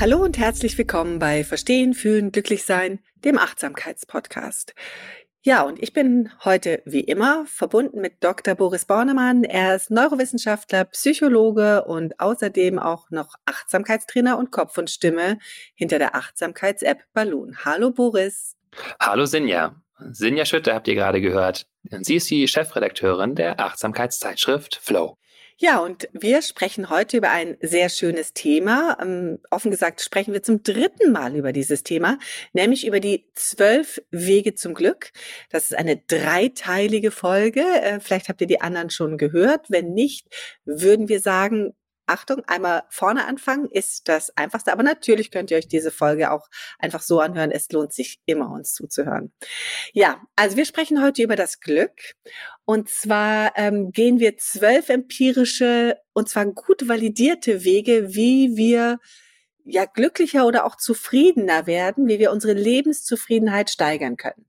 Hallo und herzlich willkommen bei Verstehen, Fühlen, Glücklichsein, dem Achtsamkeitspodcast. Ja, und ich bin heute wie immer verbunden mit Dr. Boris Bornemann. Er ist Neurowissenschaftler, Psychologe und außerdem auch noch Achtsamkeitstrainer und Kopf und Stimme hinter der Achtsamkeits-App Balloon. Hallo Boris. Hallo Sinja. Sinja Schütte habt ihr gerade gehört. Sie ist die Chefredakteurin der Achtsamkeitszeitschrift Flow. Ja, und wir sprechen heute über ein sehr schönes Thema. Ähm, offen gesagt sprechen wir zum dritten Mal über dieses Thema, nämlich über die zwölf Wege zum Glück. Das ist eine dreiteilige Folge. Äh, vielleicht habt ihr die anderen schon gehört. Wenn nicht, würden wir sagen, Achtung, einmal vorne anfangen ist das einfachste, aber natürlich könnt ihr euch diese Folge auch einfach so anhören. Es lohnt sich immer, uns zuzuhören. Ja, also wir sprechen heute über das Glück und zwar ähm, gehen wir zwölf empirische und zwar gut validierte Wege, wie wir ja glücklicher oder auch zufriedener werden, wie wir unsere Lebenszufriedenheit steigern können.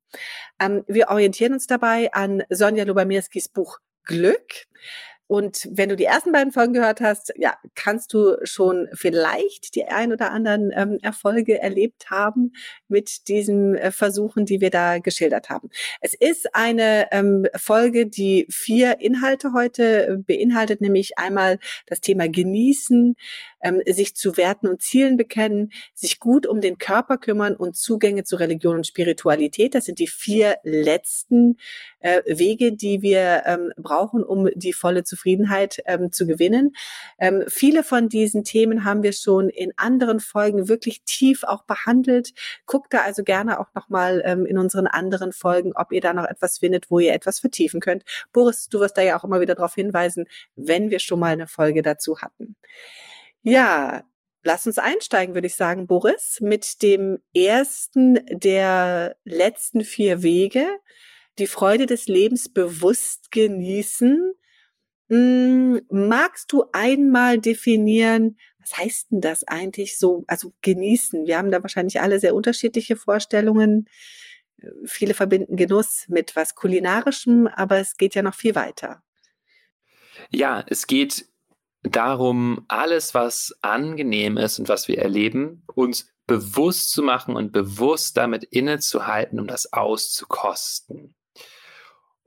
Ähm, wir orientieren uns dabei an Sonja Lubamirskis Buch Glück. Und wenn du die ersten beiden Folgen gehört hast, ja, kannst du schon vielleicht die ein oder anderen ähm, Erfolge erlebt haben mit diesen äh, Versuchen, die wir da geschildert haben. Es ist eine ähm, Folge, die vier Inhalte heute äh, beinhaltet, nämlich einmal das Thema Genießen, ähm, sich zu Werten und Zielen bekennen, sich gut um den Körper kümmern und Zugänge zu Religion und Spiritualität. Das sind die vier letzten äh, Wege, die wir ähm, brauchen, um die volle Zufriedenheit ähm, zu gewinnen. Ähm, viele von diesen Themen haben wir schon in anderen Folgen wirklich tief auch behandelt. Guckt da also gerne auch nochmal ähm, in unseren anderen Folgen, ob ihr da noch etwas findet, wo ihr etwas vertiefen könnt. Boris, du wirst da ja auch immer wieder darauf hinweisen, wenn wir schon mal eine Folge dazu hatten. Ja, lass uns einsteigen, würde ich sagen, Boris, mit dem ersten der letzten vier Wege, die Freude des Lebens bewusst genießen. Hm, magst du einmal definieren, was heißt denn das eigentlich so, also genießen? Wir haben da wahrscheinlich alle sehr unterschiedliche Vorstellungen. Viele verbinden Genuss mit was kulinarischem, aber es geht ja noch viel weiter. Ja, es geht darum, alles, was angenehm ist und was wir erleben, uns bewusst zu machen und bewusst damit innezuhalten, um das auszukosten.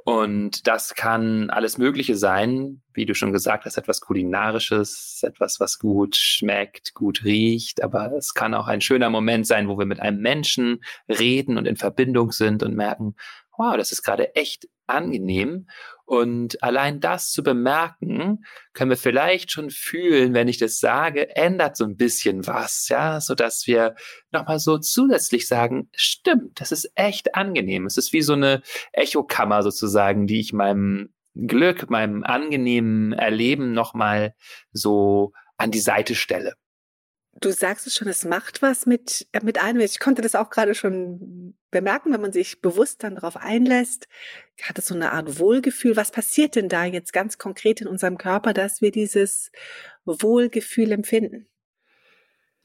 Und das kann alles Mögliche sein, wie du schon gesagt hast, etwas Kulinarisches, etwas, was gut schmeckt, gut riecht, aber es kann auch ein schöner Moment sein, wo wir mit einem Menschen reden und in Verbindung sind und merken, wow, das ist gerade echt angenehm. Und allein das zu bemerken, können wir vielleicht schon fühlen, wenn ich das sage, ändert so ein bisschen was, ja, so dass wir nochmal so zusätzlich sagen, stimmt, das ist echt angenehm. Es ist wie so eine Echokammer sozusagen, die ich meinem Glück, meinem angenehmen Erleben nochmal so an die Seite stelle. Du sagst es schon, es macht was mit, äh, mit einem. Ich konnte das auch gerade schon bemerken, wenn man sich bewusst dann darauf einlässt, hat es so eine Art Wohlgefühl. Was passiert denn da jetzt ganz konkret in unserem Körper, dass wir dieses Wohlgefühl empfinden?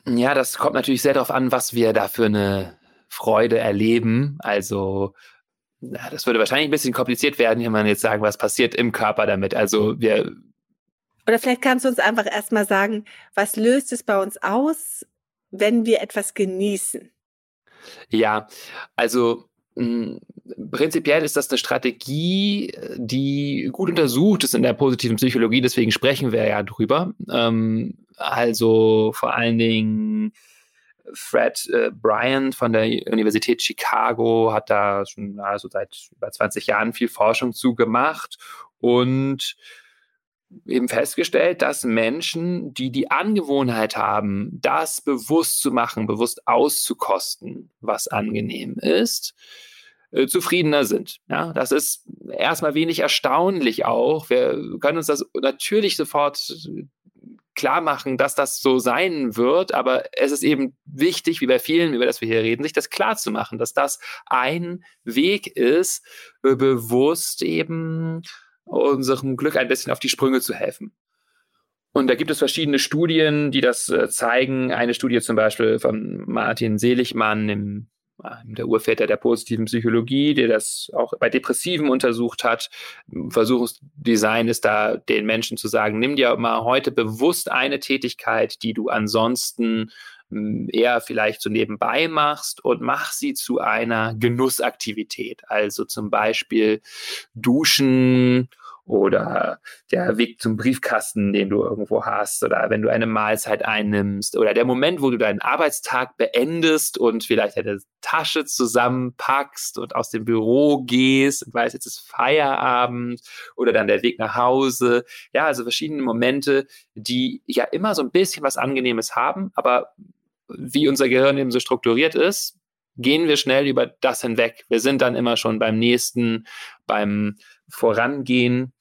Ja, das kommt natürlich sehr darauf an, was wir da für eine Freude erleben. Also, das würde wahrscheinlich ein bisschen kompliziert werden, wenn man jetzt sagen, was passiert im Körper damit. Also, wir oder vielleicht kannst du uns einfach erstmal sagen, was löst es bei uns aus, wenn wir etwas genießen? Ja, also hm, prinzipiell ist das eine Strategie, die gut untersucht ist in der positiven Psychologie, deswegen sprechen wir ja drüber. Ähm, also vor allen Dingen Fred äh, Bryant von der Universität Chicago hat da schon also seit über 20 Jahren viel Forschung zu gemacht und eben festgestellt, dass Menschen, die die Angewohnheit haben, das bewusst zu machen, bewusst auszukosten, was angenehm ist, äh, zufriedener sind. Ja, das ist erstmal wenig erstaunlich auch. Wir können uns das natürlich sofort klar machen, dass das so sein wird, aber es ist eben wichtig, wie bei vielen, über das wir hier reden, sich das klar zu machen, dass das ein Weg ist, äh, bewusst eben unserem Glück ein bisschen auf die Sprünge zu helfen. Und da gibt es verschiedene Studien, die das äh, zeigen. Eine Studie zum Beispiel von Martin Seligmann im der Urväter der positiven Psychologie, der das auch bei Depressiven untersucht hat. Versuchsdesign ist da, den Menschen zu sagen, nimm dir mal heute bewusst eine Tätigkeit, die du ansonsten hm, eher vielleicht so nebenbei machst und mach sie zu einer Genussaktivität. Also zum Beispiel Duschen oder der Weg zum Briefkasten, den du irgendwo hast oder wenn du eine Mahlzeit einnimmst oder der Moment, wo du deinen Arbeitstag beendest und vielleicht deine Tasche zusammenpackst und aus dem Büro gehst und weißt, jetzt ist Feierabend oder dann der Weg nach Hause. Ja, also verschiedene Momente, die ja immer so ein bisschen was Angenehmes haben, aber wie unser Gehirn eben so strukturiert ist, gehen wir schnell über das hinweg. Wir sind dann immer schon beim nächsten, beim Vorangehen.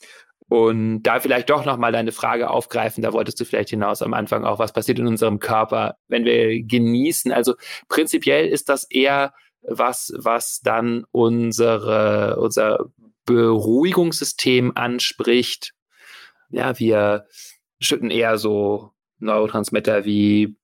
Und da vielleicht doch nochmal deine Frage aufgreifen, da wolltest du vielleicht hinaus am Anfang auch, was passiert in unserem Körper, wenn wir genießen. Also prinzipiell ist das eher was, was dann unsere, unser Beruhigungssystem anspricht. Ja, wir schütten eher so Neurotransmitter wie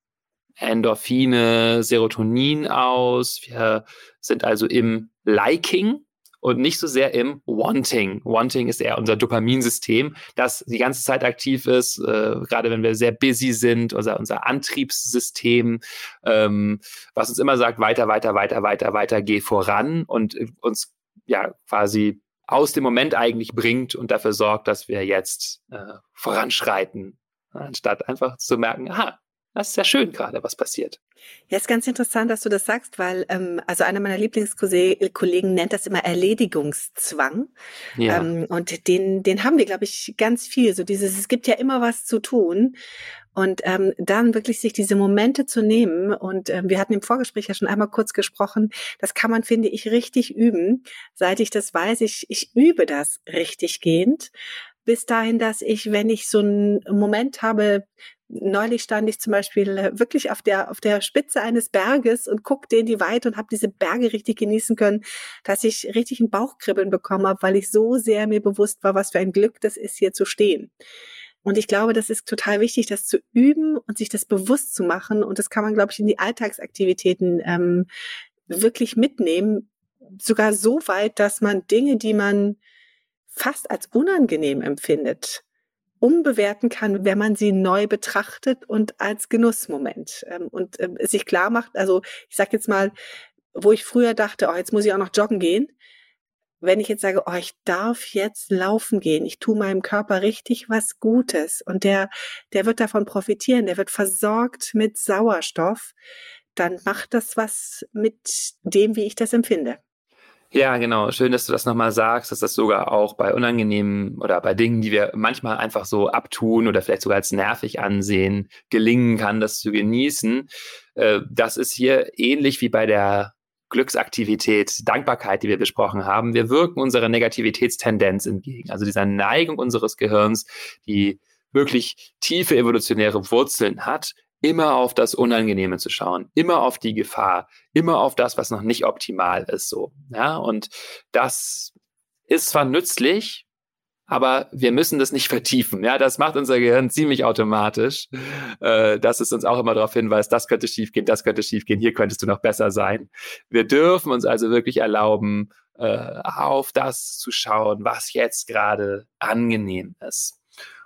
Endorphine, Serotonin aus. Wir sind also im Liking und nicht so sehr im Wanting. Wanting ist eher unser Dopaminsystem, das die ganze Zeit aktiv ist, äh, gerade wenn wir sehr busy sind, unser, unser Antriebssystem, ähm, was uns immer sagt, weiter, weiter, weiter, weiter, weiter, geh voran und uns ja quasi aus dem Moment eigentlich bringt und dafür sorgt, dass wir jetzt äh, voranschreiten, anstatt einfach zu merken, aha, das ist ja schön gerade, was passiert. Ja, ist ganz interessant, dass du das sagst, weil ähm, also einer meiner Lieblingskollegen nennt das immer Erledigungszwang. Ja. Ähm, und den, den haben wir, glaube ich, ganz viel. So dieses, es gibt ja immer was zu tun. Und ähm, dann wirklich sich diese Momente zu nehmen. Und ähm, wir hatten im Vorgespräch ja schon einmal kurz gesprochen, das kann man, finde ich, richtig üben. Seit ich das weiß, ich, ich übe das richtig gehend bis dahin, dass ich, wenn ich so einen Moment habe, neulich stand ich zum Beispiel äh, wirklich auf der, auf der Spitze eines Berges und guckte in die Weite und habe diese Berge richtig genießen können, dass ich richtig ein Bauchkribbeln bekommen habe, weil ich so sehr mir bewusst war, was für ein Glück das ist, hier zu stehen. Und ich glaube, das ist total wichtig, das zu üben und sich das bewusst zu machen. Und das kann man, glaube ich, in die Alltagsaktivitäten ähm, wirklich mitnehmen. Sogar so weit, dass man Dinge, die man fast als unangenehm empfindet, umbewerten kann, wenn man sie neu betrachtet und als Genussmoment ähm, und ähm, sich klar macht. Also ich sage jetzt mal, wo ich früher dachte, oh, jetzt muss ich auch noch joggen gehen. Wenn ich jetzt sage, oh, ich darf jetzt laufen gehen, ich tue meinem Körper richtig was Gutes und der, der wird davon profitieren, der wird versorgt mit Sauerstoff, dann macht das was mit dem, wie ich das empfinde. Ja, genau. Schön, dass du das nochmal sagst, dass das sogar auch bei unangenehmen oder bei Dingen, die wir manchmal einfach so abtun oder vielleicht sogar als nervig ansehen, gelingen kann, das zu genießen. Äh, das ist hier ähnlich wie bei der Glücksaktivität, Dankbarkeit, die wir besprochen haben. Wir wirken unserer Negativitätstendenz entgegen, also dieser Neigung unseres Gehirns, die wirklich tiefe evolutionäre Wurzeln hat, immer auf das Unangenehme zu schauen, immer auf die Gefahr, immer auf das, was noch nicht optimal ist, so. Ja, und das ist zwar nützlich, aber wir müssen das nicht vertiefen. Ja, das macht unser Gehirn ziemlich automatisch, äh, dass es uns auch immer darauf hinweist, das könnte schiefgehen, das könnte schiefgehen, hier könntest du noch besser sein. Wir dürfen uns also wirklich erlauben, äh, auf das zu schauen, was jetzt gerade angenehm ist.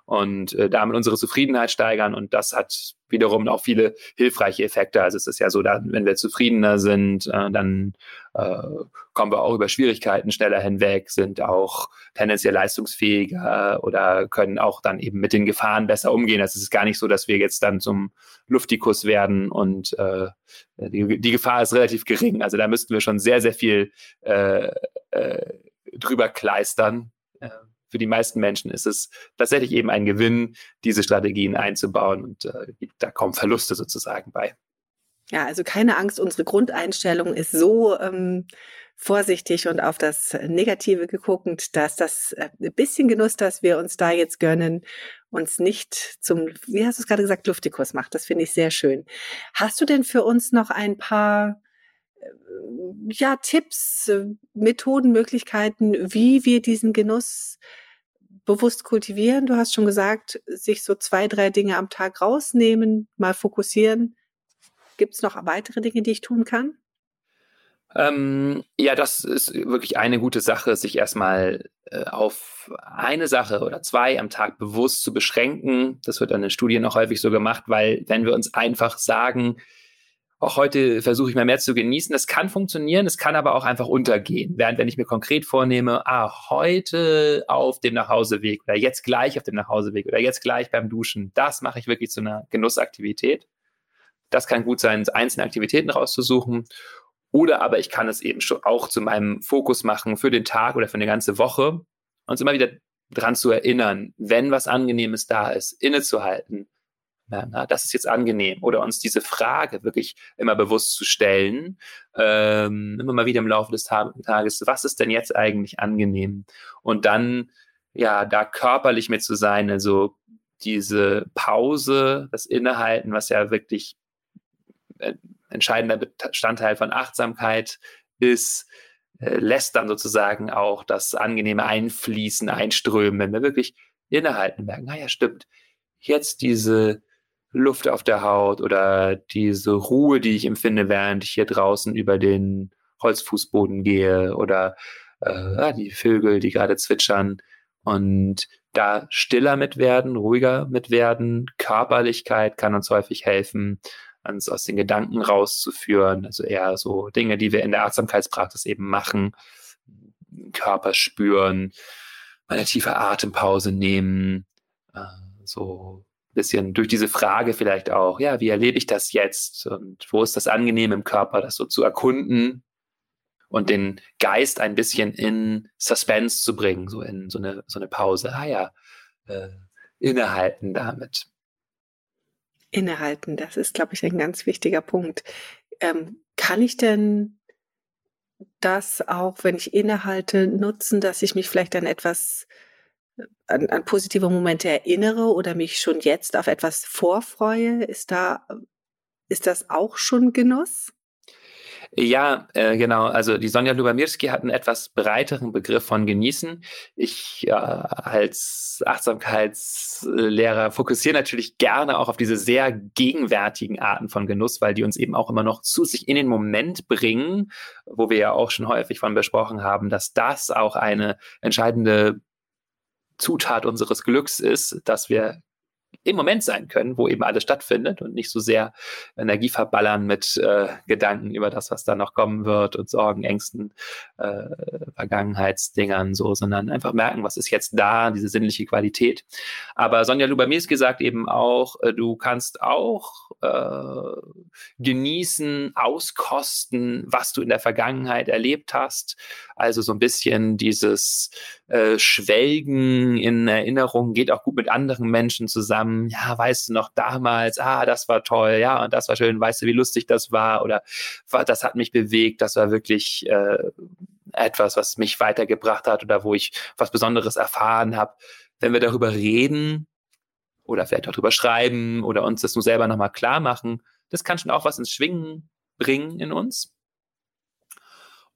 Und äh, damit unsere Zufriedenheit steigern. Und das hat wiederum auch viele hilfreiche Effekte. Also es ist ja so, da, wenn wir zufriedener sind, äh, dann äh, kommen wir auch über Schwierigkeiten schneller hinweg, sind auch tendenziell leistungsfähiger oder können auch dann eben mit den Gefahren besser umgehen. Also es ist gar nicht so, dass wir jetzt dann zum Luftikus werden und äh, die, die Gefahr ist relativ gering. Also da müssten wir schon sehr, sehr viel äh, äh, drüber kleistern. Äh, für die meisten Menschen ist es tatsächlich eben ein Gewinn, diese Strategien einzubauen und äh, da kommen Verluste sozusagen bei. Ja, also keine Angst, unsere Grundeinstellung ist so ähm, vorsichtig und auf das Negative geguckt, dass das äh, bisschen Genuss, dass wir uns da jetzt gönnen, uns nicht zum, wie hast du es gerade gesagt, Luftikus macht. Das finde ich sehr schön. Hast du denn für uns noch ein paar ja, Tipps, äh, Methoden, Möglichkeiten, wie wir diesen Genuss bewusst kultivieren? Du hast schon gesagt, sich so zwei, drei Dinge am Tag rausnehmen, mal fokussieren. Gibt es noch weitere Dinge, die ich tun kann? Ähm, ja, das ist wirklich eine gute Sache, sich erstmal äh, auf eine Sache oder zwei am Tag bewusst zu beschränken. Das wird an den Studien auch häufig so gemacht, weil wenn wir uns einfach sagen, auch heute versuche ich mal mehr zu genießen. Das kann funktionieren, es kann aber auch einfach untergehen. Während wenn ich mir konkret vornehme, ah, heute auf dem Nachhauseweg oder jetzt gleich auf dem Nachhauseweg oder jetzt gleich beim Duschen, das mache ich wirklich zu einer Genussaktivität. Das kann gut sein, einzelne Aktivitäten rauszusuchen. Oder aber ich kann es eben schon auch zu meinem Fokus machen für den Tag oder für eine ganze Woche. Uns immer wieder dran zu erinnern, wenn was Angenehmes da ist, innezuhalten na, das ist jetzt angenehm. Oder uns diese Frage wirklich immer bewusst zu stellen, ähm, immer mal wieder im Laufe des Tages, was ist denn jetzt eigentlich angenehm? Und dann, ja, da körperlich mit zu sein, also diese Pause, das Innehalten, was ja wirklich ein entscheidender Bestandteil von Achtsamkeit ist, äh, lässt dann sozusagen auch das angenehme Einfließen, Einströmen, wenn wir wirklich innehalten merken, naja, stimmt, jetzt diese Luft auf der Haut oder diese Ruhe, die ich empfinde, während ich hier draußen über den Holzfußboden gehe oder äh, die Vögel, die gerade zwitschern und da stiller mit werden, ruhiger mit werden. Körperlichkeit kann uns häufig helfen, uns aus den Gedanken rauszuführen. Also eher so Dinge, die wir in der Achtsamkeitspraxis eben machen. Körper spüren, eine tiefe Atempause nehmen, äh, so bisschen durch diese Frage vielleicht auch, ja, wie erlebe ich das jetzt und wo ist das angenehm im Körper, das so zu erkunden und den Geist ein bisschen in Suspense zu bringen, so in so eine, so eine Pause. Ah ja, äh, innehalten damit. Innehalten, das ist, glaube ich, ein ganz wichtiger Punkt. Ähm, kann ich denn das auch, wenn ich innehalte, nutzen, dass ich mich vielleicht an etwas an, an positive Momente erinnere oder mich schon jetzt auf etwas vorfreue, ist da, ist das auch schon Genuss? Ja, äh, genau. Also die Sonja Lubamirski hat einen etwas breiteren Begriff von Genießen. Ich äh, als Achtsamkeitslehrer fokussiere natürlich gerne auch auf diese sehr gegenwärtigen Arten von Genuss, weil die uns eben auch immer noch zu sich in den Moment bringen, wo wir ja auch schon häufig von besprochen haben, dass das auch eine entscheidende Zutat unseres Glücks ist, dass wir im Moment sein können, wo eben alles stattfindet und nicht so sehr Energie verballern mit äh, Gedanken über das, was da noch kommen wird und Sorgen, Ängsten, äh, Vergangenheitsdingern so, sondern einfach merken, was ist jetzt da, diese sinnliche Qualität. Aber Sonja Lubamirski sagt eben auch, äh, du kannst auch äh, genießen, auskosten, was du in der Vergangenheit erlebt hast. Also so ein bisschen dieses äh, Schwelgen in Erinnerungen geht auch gut mit anderen Menschen zusammen. Ja, weißt du noch damals, ah, das war toll, ja, und das war schön, weißt du, wie lustig das war? Oder das hat mich bewegt, das war wirklich äh, etwas, was mich weitergebracht hat oder wo ich was Besonderes erfahren habe. Wenn wir darüber reden oder vielleicht auch darüber schreiben oder uns das nur selber nochmal klar machen, das kann schon auch was ins Schwingen bringen in uns.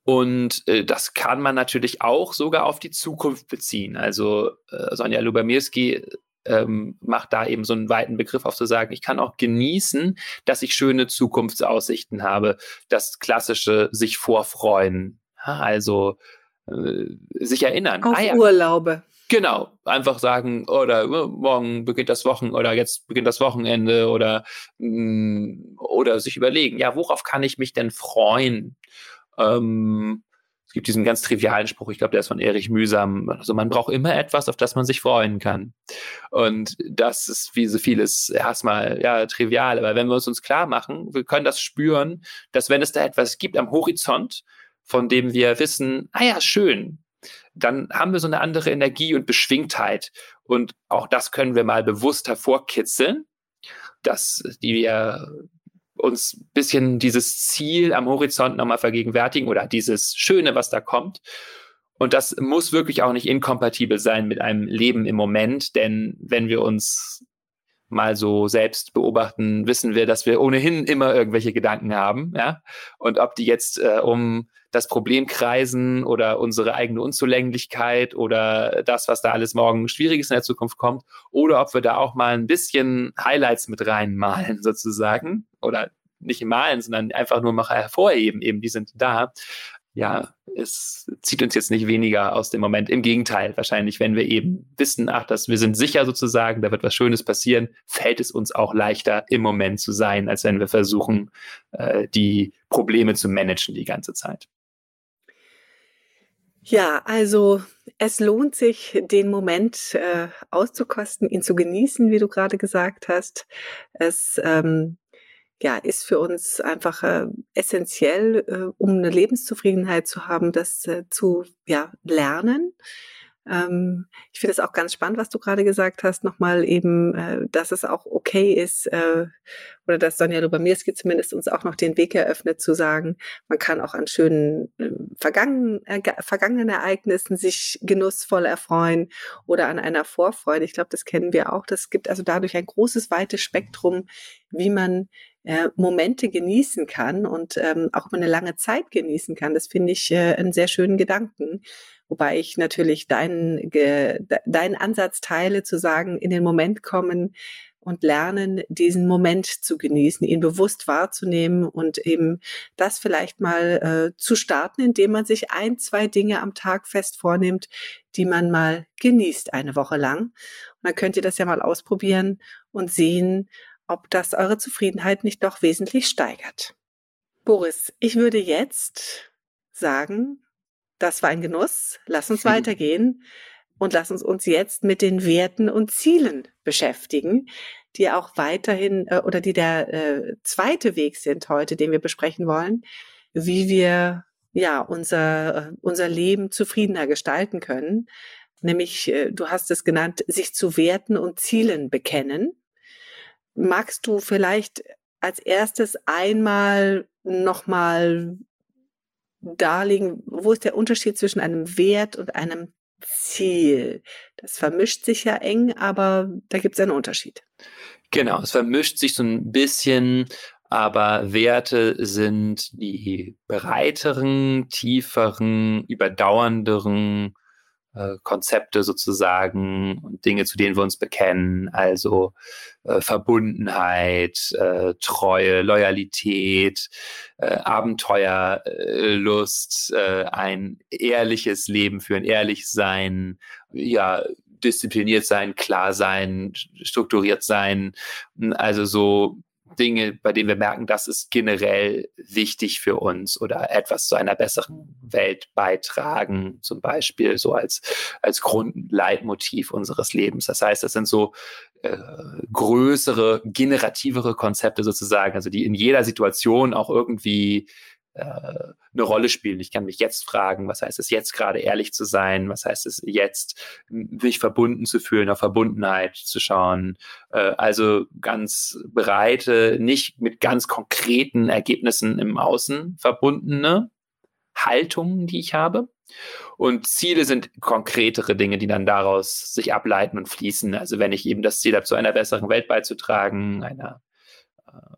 Und äh, das kann man natürlich auch sogar auf die Zukunft beziehen. Also äh, Sonja Lubamirski ähm, macht da eben so einen weiten Begriff auf zu sagen, ich kann auch genießen, dass ich schöne Zukunftsaussichten habe. Das klassische sich vorfreuen. also äh, sich erinnern. Auf ah, ja. Urlaube. Genau, einfach sagen, oder oh, morgen beginnt das Wochen oder jetzt beginnt das Wochenende oder mm, oder sich überlegen, ja, worauf kann ich mich denn freuen? Ähm, es gibt diesen ganz trivialen Spruch, ich glaube, der ist von Erich Mühsam. Also man braucht immer etwas, auf das man sich freuen kann. Und das ist wie so vieles erstmal ja trivial, aber wenn wir uns uns klar machen, wir können das spüren, dass wenn es da etwas gibt am Horizont, von dem wir wissen, ah ja, schön, dann haben wir so eine andere Energie und Beschwingtheit. Und auch das können wir mal bewusst hervorkitzeln, dass wir uns bisschen dieses Ziel am Horizont nochmal vergegenwärtigen oder dieses Schöne, was da kommt. Und das muss wirklich auch nicht inkompatibel sein mit einem Leben im Moment, denn wenn wir uns mal so selbst beobachten, wissen wir, dass wir ohnehin immer irgendwelche Gedanken haben, ja. Und ob die jetzt äh, um das Problem kreisen oder unsere eigene Unzulänglichkeit oder das, was da alles morgen Schwieriges in der Zukunft kommt, oder ob wir da auch mal ein bisschen Highlights mit reinmalen sozusagen oder nicht malen, sondern einfach nur mal hervorheben, eben die sind da. Ja, es zieht uns jetzt nicht weniger aus dem Moment. Im Gegenteil, wahrscheinlich, wenn wir eben wissen, ach, dass wir sind sicher sozusagen, da wird was Schönes passieren, fällt es uns auch leichter, im Moment zu sein, als wenn wir versuchen, äh, die Probleme zu managen die ganze Zeit. Ja, also es lohnt sich, den Moment äh, auszukosten, ihn zu genießen, wie du gerade gesagt hast. Es ähm, ja, ist für uns einfach äh, essentiell, äh, um eine Lebenszufriedenheit zu haben, das äh, zu ja, lernen. Ähm, ich finde es auch ganz spannend, was du gerade gesagt hast, nochmal eben, äh, dass es auch okay ist, äh, oder dass Sonja Lubomirski zumindest uns auch noch den Weg eröffnet, zu sagen, man kann auch an schönen äh, vergangenen, vergangenen Ereignissen sich genussvoll erfreuen oder an einer Vorfreude. Ich glaube, das kennen wir auch. Das gibt also dadurch ein großes, weites Spektrum, wie man äh, Momente genießen kann und ähm, auch über eine lange Zeit genießen kann. Das finde ich äh, einen sehr schönen Gedanken. Wobei ich natürlich deinen, deinen Ansatz teile, zu sagen, in den Moment kommen und lernen, diesen Moment zu genießen, ihn bewusst wahrzunehmen und eben das vielleicht mal äh, zu starten, indem man sich ein, zwei Dinge am Tag fest vornimmt, die man mal genießt eine Woche lang. Und dann könnt ihr das ja mal ausprobieren und sehen, ob das eure Zufriedenheit nicht doch wesentlich steigert. Boris, ich würde jetzt sagen, das war ein Genuss, lass uns weitergehen und lass uns uns jetzt mit den Werten und Zielen beschäftigen, die auch weiterhin äh, oder die der äh, zweite Weg sind heute, den wir besprechen wollen, wie wir ja unser äh, unser Leben zufriedener gestalten können. Nämlich, äh, du hast es genannt, sich zu Werten und Zielen bekennen. Magst du vielleicht als erstes einmal nochmal darlegen, wo ist der Unterschied zwischen einem Wert und einem Ziel? Das vermischt sich ja eng, aber da gibt es einen Unterschied. Genau, es vermischt sich so ein bisschen, aber Werte sind die breiteren, tieferen, überdauernderen äh, Konzepte sozusagen und Dinge, zu denen wir uns bekennen, also äh, Verbundenheit, äh, Treue, Loyalität, äh, Abenteuerlust, äh, ein ehrliches Leben führen, ehrlich sein, ja, diszipliniert sein, klar sein, strukturiert sein, also so Dinge, bei denen wir merken, das ist generell wichtig für uns oder etwas zu einer besseren Welt beitragen, zum Beispiel so als, als Grundleitmotiv unseres Lebens. Das heißt, das sind so äh, größere, generativere Konzepte sozusagen, also die in jeder Situation auch irgendwie eine Rolle spielen. Ich kann mich jetzt fragen, was heißt es jetzt gerade ehrlich zu sein? Was heißt es jetzt, sich verbunden zu fühlen, auf Verbundenheit zu schauen? Äh, also ganz breite, nicht mit ganz konkreten Ergebnissen im Außen verbundene Haltungen, die ich habe. Und Ziele sind konkretere Dinge, die dann daraus sich ableiten und fließen. Also wenn ich eben das Ziel habe, zu einer besseren Welt beizutragen, einer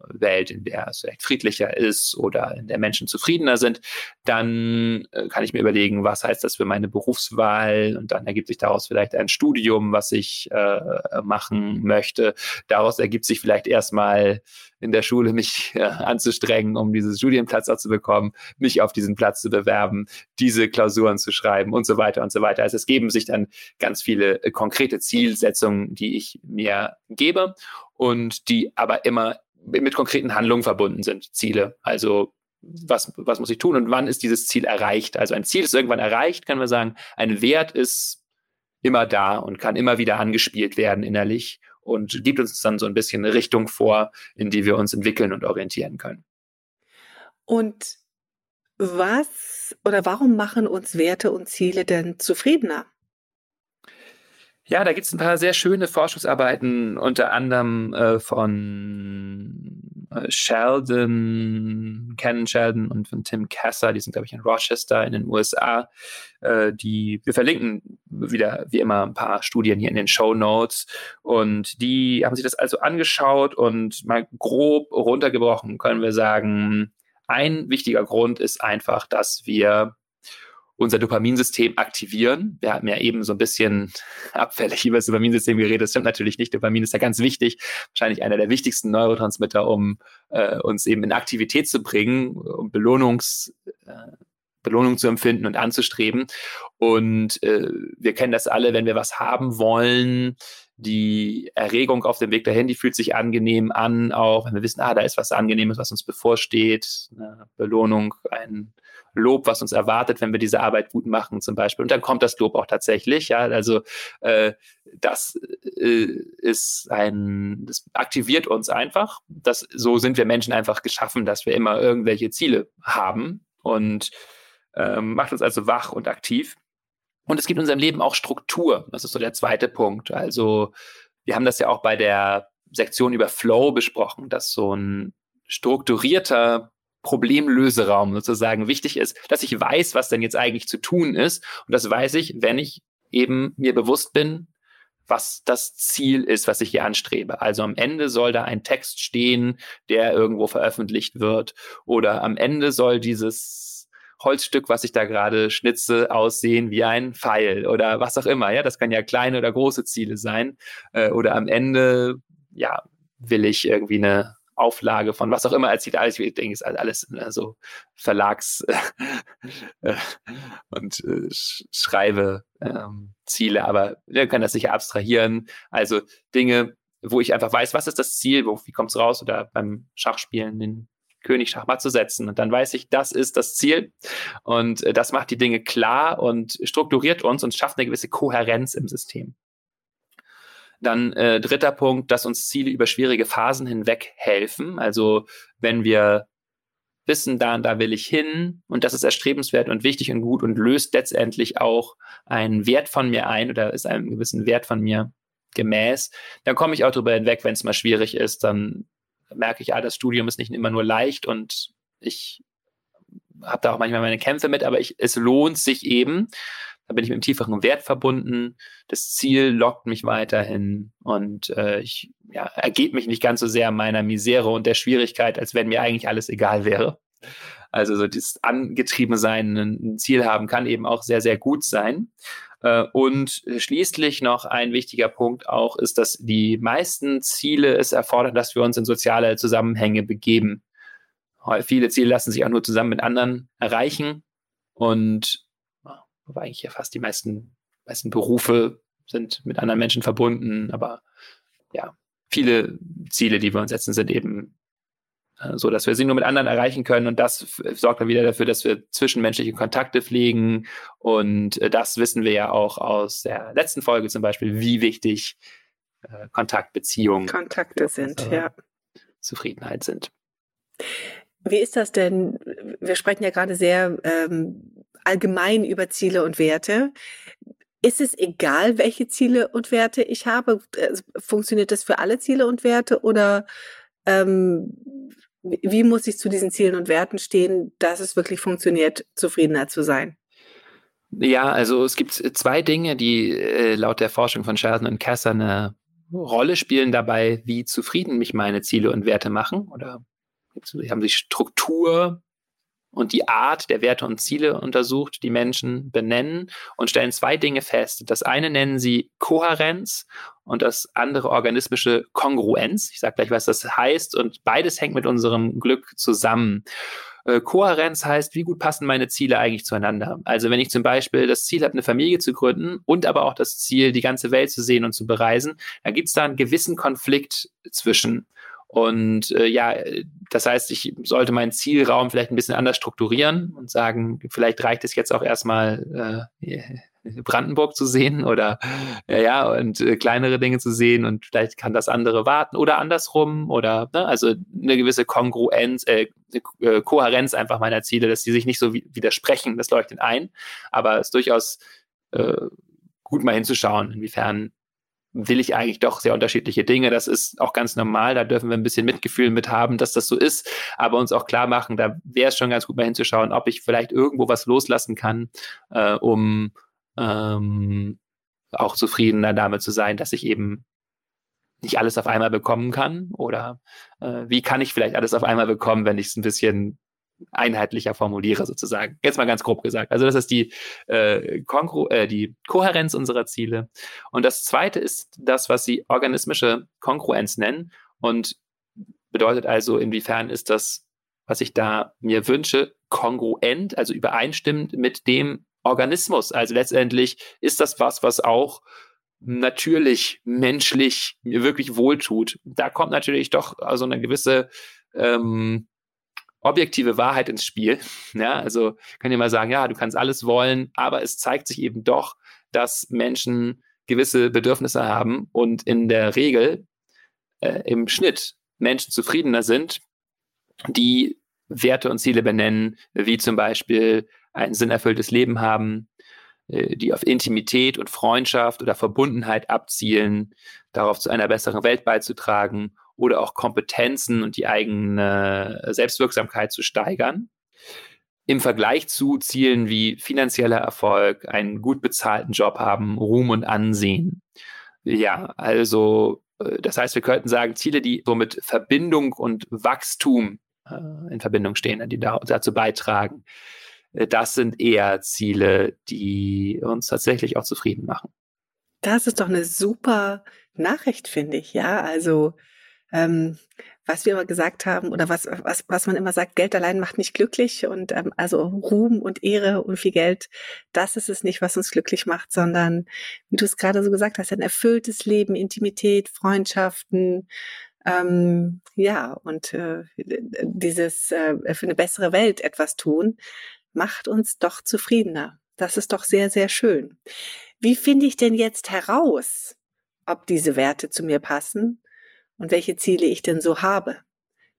Welt, in der es vielleicht friedlicher ist oder in der Menschen zufriedener sind, dann äh, kann ich mir überlegen, was heißt das für meine Berufswahl und dann ergibt sich daraus vielleicht ein Studium, was ich äh, machen möchte. Daraus ergibt sich vielleicht erstmal in der Schule mich äh, anzustrengen, um diesen Studienplatz auch zu bekommen, mich auf diesen Platz zu bewerben, diese Klausuren zu schreiben und so weiter und so weiter. Also es geben sich dann ganz viele äh, konkrete Zielsetzungen, die ich mir gebe und die aber immer mit konkreten Handlungen verbunden sind, Ziele. Also was, was muss ich tun und wann ist dieses Ziel erreicht? Also ein Ziel ist irgendwann erreicht, können wir sagen. Ein Wert ist immer da und kann immer wieder angespielt werden innerlich und gibt uns dann so ein bisschen eine Richtung vor, in die wir uns entwickeln und orientieren können. Und was oder warum machen uns Werte und Ziele denn zufriedener? Ja, da gibt es ein paar sehr schöne Forschungsarbeiten, unter anderem äh, von äh, Sheldon, Ken Sheldon und von Tim Kasser, die sind, glaube ich, in Rochester in den USA. Äh, die, wir verlinken wieder, wie immer, ein paar Studien hier in den Show Notes. Und die haben sich das also angeschaut und mal grob runtergebrochen können wir sagen, ein wichtiger Grund ist einfach, dass wir unser Dopaminsystem aktivieren. Wir haben ja eben so ein bisschen abfällig über das Dopaminsystem geredet. Das stimmt natürlich nicht. Dopamin ist ja ganz wichtig, wahrscheinlich einer der wichtigsten Neurotransmitter, um äh, uns eben in Aktivität zu bringen, um Belohnungs, äh, Belohnung zu empfinden und anzustreben. Und äh, wir kennen das alle, wenn wir was haben wollen, die Erregung auf dem Weg dahin, die fühlt sich angenehm an, auch wenn wir wissen, ah, da ist was Angenehmes, was uns bevorsteht, eine Belohnung, ein Lob, was uns erwartet, wenn wir diese Arbeit gut machen zum Beispiel. Und dann kommt das Lob auch tatsächlich. Ja, also äh, das äh, ist ein, das aktiviert uns einfach. Das, so sind wir Menschen einfach geschaffen, dass wir immer irgendwelche Ziele haben und ähm, macht uns also wach und aktiv. Und es gibt in unserem Leben auch Struktur. Das ist so der zweite Punkt. Also wir haben das ja auch bei der Sektion über Flow besprochen, dass so ein strukturierter Problemlöseraum sozusagen wichtig ist, dass ich weiß, was denn jetzt eigentlich zu tun ist. Und das weiß ich, wenn ich eben mir bewusst bin, was das Ziel ist, was ich hier anstrebe. Also am Ende soll da ein Text stehen, der irgendwo veröffentlicht wird. Oder am Ende soll dieses Holzstück, was ich da gerade schnitze, aussehen wie ein Pfeil oder was auch immer. Ja, das kann ja kleine oder große Ziele sein. Äh, oder am Ende, ja, will ich irgendwie eine Auflage von was auch immer erzielt. Alles, ich denke, ist alles ne, so Verlags- äh, und äh, schreibe ähm, Ziele, aber wir können das sicher abstrahieren. Also Dinge, wo ich einfach weiß, was ist das Ziel, wo, wie kommt es raus oder beim Schachspielen den König Schachmatt zu setzen. Und dann weiß ich, das ist das Ziel. Und äh, das macht die Dinge klar und strukturiert uns und schafft eine gewisse Kohärenz im System. Dann äh, dritter Punkt, dass uns Ziele über schwierige Phasen hinweg helfen. Also wenn wir wissen, da und da will ich hin und das ist erstrebenswert und wichtig und gut und löst letztendlich auch einen Wert von mir ein oder ist einem gewissen Wert von mir gemäß, dann komme ich auch darüber hinweg, wenn es mal schwierig ist, dann merke ich, ah, das Studium ist nicht immer nur leicht und ich habe da auch manchmal meine Kämpfe mit, aber ich, es lohnt sich eben, da bin ich mit einem tieferen Wert verbunden. Das Ziel lockt mich weiterhin und äh, ich ja, ergeht mich nicht ganz so sehr meiner Misere und der Schwierigkeit, als wenn mir eigentlich alles egal wäre. Also so dieses angetrieben sein, ein Ziel haben, kann eben auch sehr, sehr gut sein. Äh, und schließlich noch ein wichtiger Punkt auch ist, dass die meisten Ziele es erfordern, dass wir uns in soziale Zusammenhänge begeben. Viele Ziele lassen sich auch nur zusammen mit anderen erreichen. Und wobei eigentlich ja fast die meisten, meisten Berufe sind mit anderen Menschen verbunden, aber ja, viele Ziele, die wir uns setzen, sind eben äh, so, dass wir sie nur mit anderen erreichen können und das sorgt dann wieder dafür, dass wir zwischenmenschliche Kontakte pflegen und äh, das wissen wir ja auch aus der letzten Folge zum Beispiel, wie wichtig äh, Kontaktbeziehungen Kontakte sind, ja. Zufriedenheit sind. Wie ist das denn? Wir sprechen ja gerade sehr ähm, allgemein über Ziele und Werte. Ist es egal, welche Ziele und Werte ich habe? Also, funktioniert das für alle Ziele und Werte oder ähm, wie muss ich zu diesen Zielen und Werten stehen, dass es wirklich funktioniert, zufriedener zu sein? Ja, also es gibt zwei Dinge, die äh, laut der Forschung von Sheldon und Kessler eine Rolle spielen dabei, wie zufrieden mich meine Ziele und Werte machen? Oder haben sie Struktur und die Art der Werte und Ziele untersucht, die Menschen benennen und stellen zwei Dinge fest. Das eine nennen sie Kohärenz und das andere organismische Kongruenz. Ich sage gleich, was das heißt und beides hängt mit unserem Glück zusammen. Äh, Kohärenz heißt, wie gut passen meine Ziele eigentlich zueinander? Also wenn ich zum Beispiel das Ziel habe, eine Familie zu gründen und aber auch das Ziel, die ganze Welt zu sehen und zu bereisen, dann gibt es da einen gewissen Konflikt zwischen. Und äh, ja, das heißt, ich sollte meinen Zielraum vielleicht ein bisschen anders strukturieren und sagen, vielleicht reicht es jetzt auch erstmal äh, Brandenburg zu sehen oder ja, ja und äh, kleinere Dinge zu sehen und vielleicht kann das andere warten oder andersrum oder ne, also eine gewisse Kongruenz, äh, äh, Kohärenz einfach meiner Ziele, dass die sich nicht so widersprechen, das leuchtet ein, aber es ist durchaus äh, gut mal hinzuschauen, inwiefern will ich eigentlich doch sehr unterschiedliche Dinge. Das ist auch ganz normal. Da dürfen wir ein bisschen Mitgefühl mit haben, dass das so ist. Aber uns auch klar machen, da wäre es schon ganz gut mal hinzuschauen, ob ich vielleicht irgendwo was loslassen kann, äh, um ähm, auch zufriedener damit zu sein, dass ich eben nicht alles auf einmal bekommen kann? Oder äh, wie kann ich vielleicht alles auf einmal bekommen, wenn ich es ein bisschen einheitlicher formuliere, sozusagen. Jetzt mal ganz grob gesagt. Also das ist die, äh, äh, die Kohärenz unserer Ziele. Und das zweite ist das, was sie organismische Kongruenz nennen. Und bedeutet also, inwiefern ist das, was ich da mir wünsche, kongruent, also übereinstimmend mit dem Organismus. Also letztendlich ist das was, was auch natürlich, menschlich mir wirklich wohltut. Da kommt natürlich doch also eine gewisse ähm, objektive Wahrheit ins Spiel. Ja, also kann ihr mal sagen, ja, du kannst alles wollen, aber es zeigt sich eben doch, dass Menschen gewisse Bedürfnisse haben und in der Regel äh, im Schnitt Menschen zufriedener sind, die Werte und Ziele benennen, wie zum Beispiel ein sinnerfülltes Leben haben, äh, die auf Intimität und Freundschaft oder Verbundenheit abzielen, darauf zu einer besseren Welt beizutragen oder auch Kompetenzen und die eigene Selbstwirksamkeit zu steigern. Im Vergleich zu Zielen wie finanzieller Erfolg, einen gut bezahlten Job haben, Ruhm und Ansehen. Ja, also äh, das heißt, wir könnten sagen, Ziele, die so mit Verbindung und Wachstum äh, in Verbindung stehen, die dazu beitragen, äh, das sind eher Ziele, die uns tatsächlich auch zufrieden machen. Das ist doch eine super Nachricht, finde ich. Ja, also ähm, was wir immer gesagt haben oder was, was, was man immer sagt, Geld allein macht nicht glücklich und ähm, also Ruhm und Ehre und viel Geld, das ist es nicht, was uns glücklich macht, sondern wie du es gerade so gesagt hast, ein erfülltes Leben, Intimität, Freundschaften, ähm, ja, und äh, dieses äh, für eine bessere Welt etwas tun, macht uns doch zufriedener. Das ist doch sehr, sehr schön. Wie finde ich denn jetzt heraus, ob diese Werte zu mir passen und welche Ziele ich denn so habe?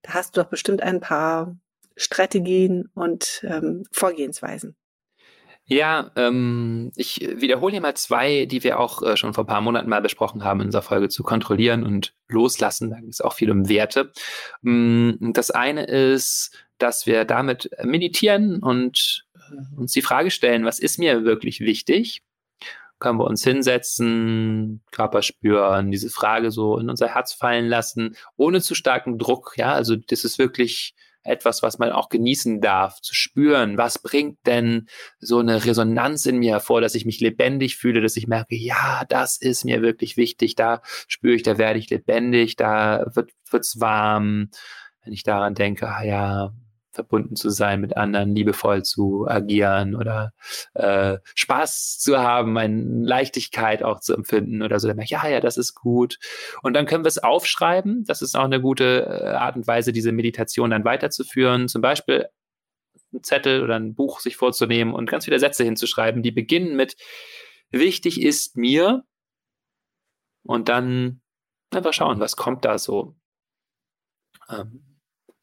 Da hast du doch bestimmt ein paar Strategien und ähm, Vorgehensweisen. Ja, ähm, ich wiederhole hier mal zwei, die wir auch äh, schon vor ein paar Monaten mal besprochen haben in unserer Folge zu kontrollieren und loslassen. Da ging es auch viel um Werte. Mm, das eine ist, dass wir damit meditieren und äh, uns die Frage stellen, was ist mir wirklich wichtig? Können wir uns hinsetzen, Körper spüren, diese Frage so in unser Herz fallen lassen, ohne zu starken Druck. Ja, also das ist wirklich etwas, was man auch genießen darf, zu spüren, was bringt denn so eine Resonanz in mir hervor, dass ich mich lebendig fühle, dass ich merke, ja, das ist mir wirklich wichtig, da spüre ich, da werde ich lebendig, da wird wird's warm, wenn ich daran denke, ah ja, verbunden zu sein mit anderen, liebevoll zu agieren oder äh, Spaß zu haben, eine Leichtigkeit auch zu empfinden oder so. Dann merke ich, ja, ja, das ist gut. Und dann können wir es aufschreiben. Das ist auch eine gute äh, Art und Weise, diese Meditation dann weiterzuführen. Zum Beispiel einen Zettel oder ein Buch sich vorzunehmen und ganz viele Sätze hinzuschreiben, die beginnen mit wichtig ist mir und dann einfach schauen, was kommt da so. Ähm,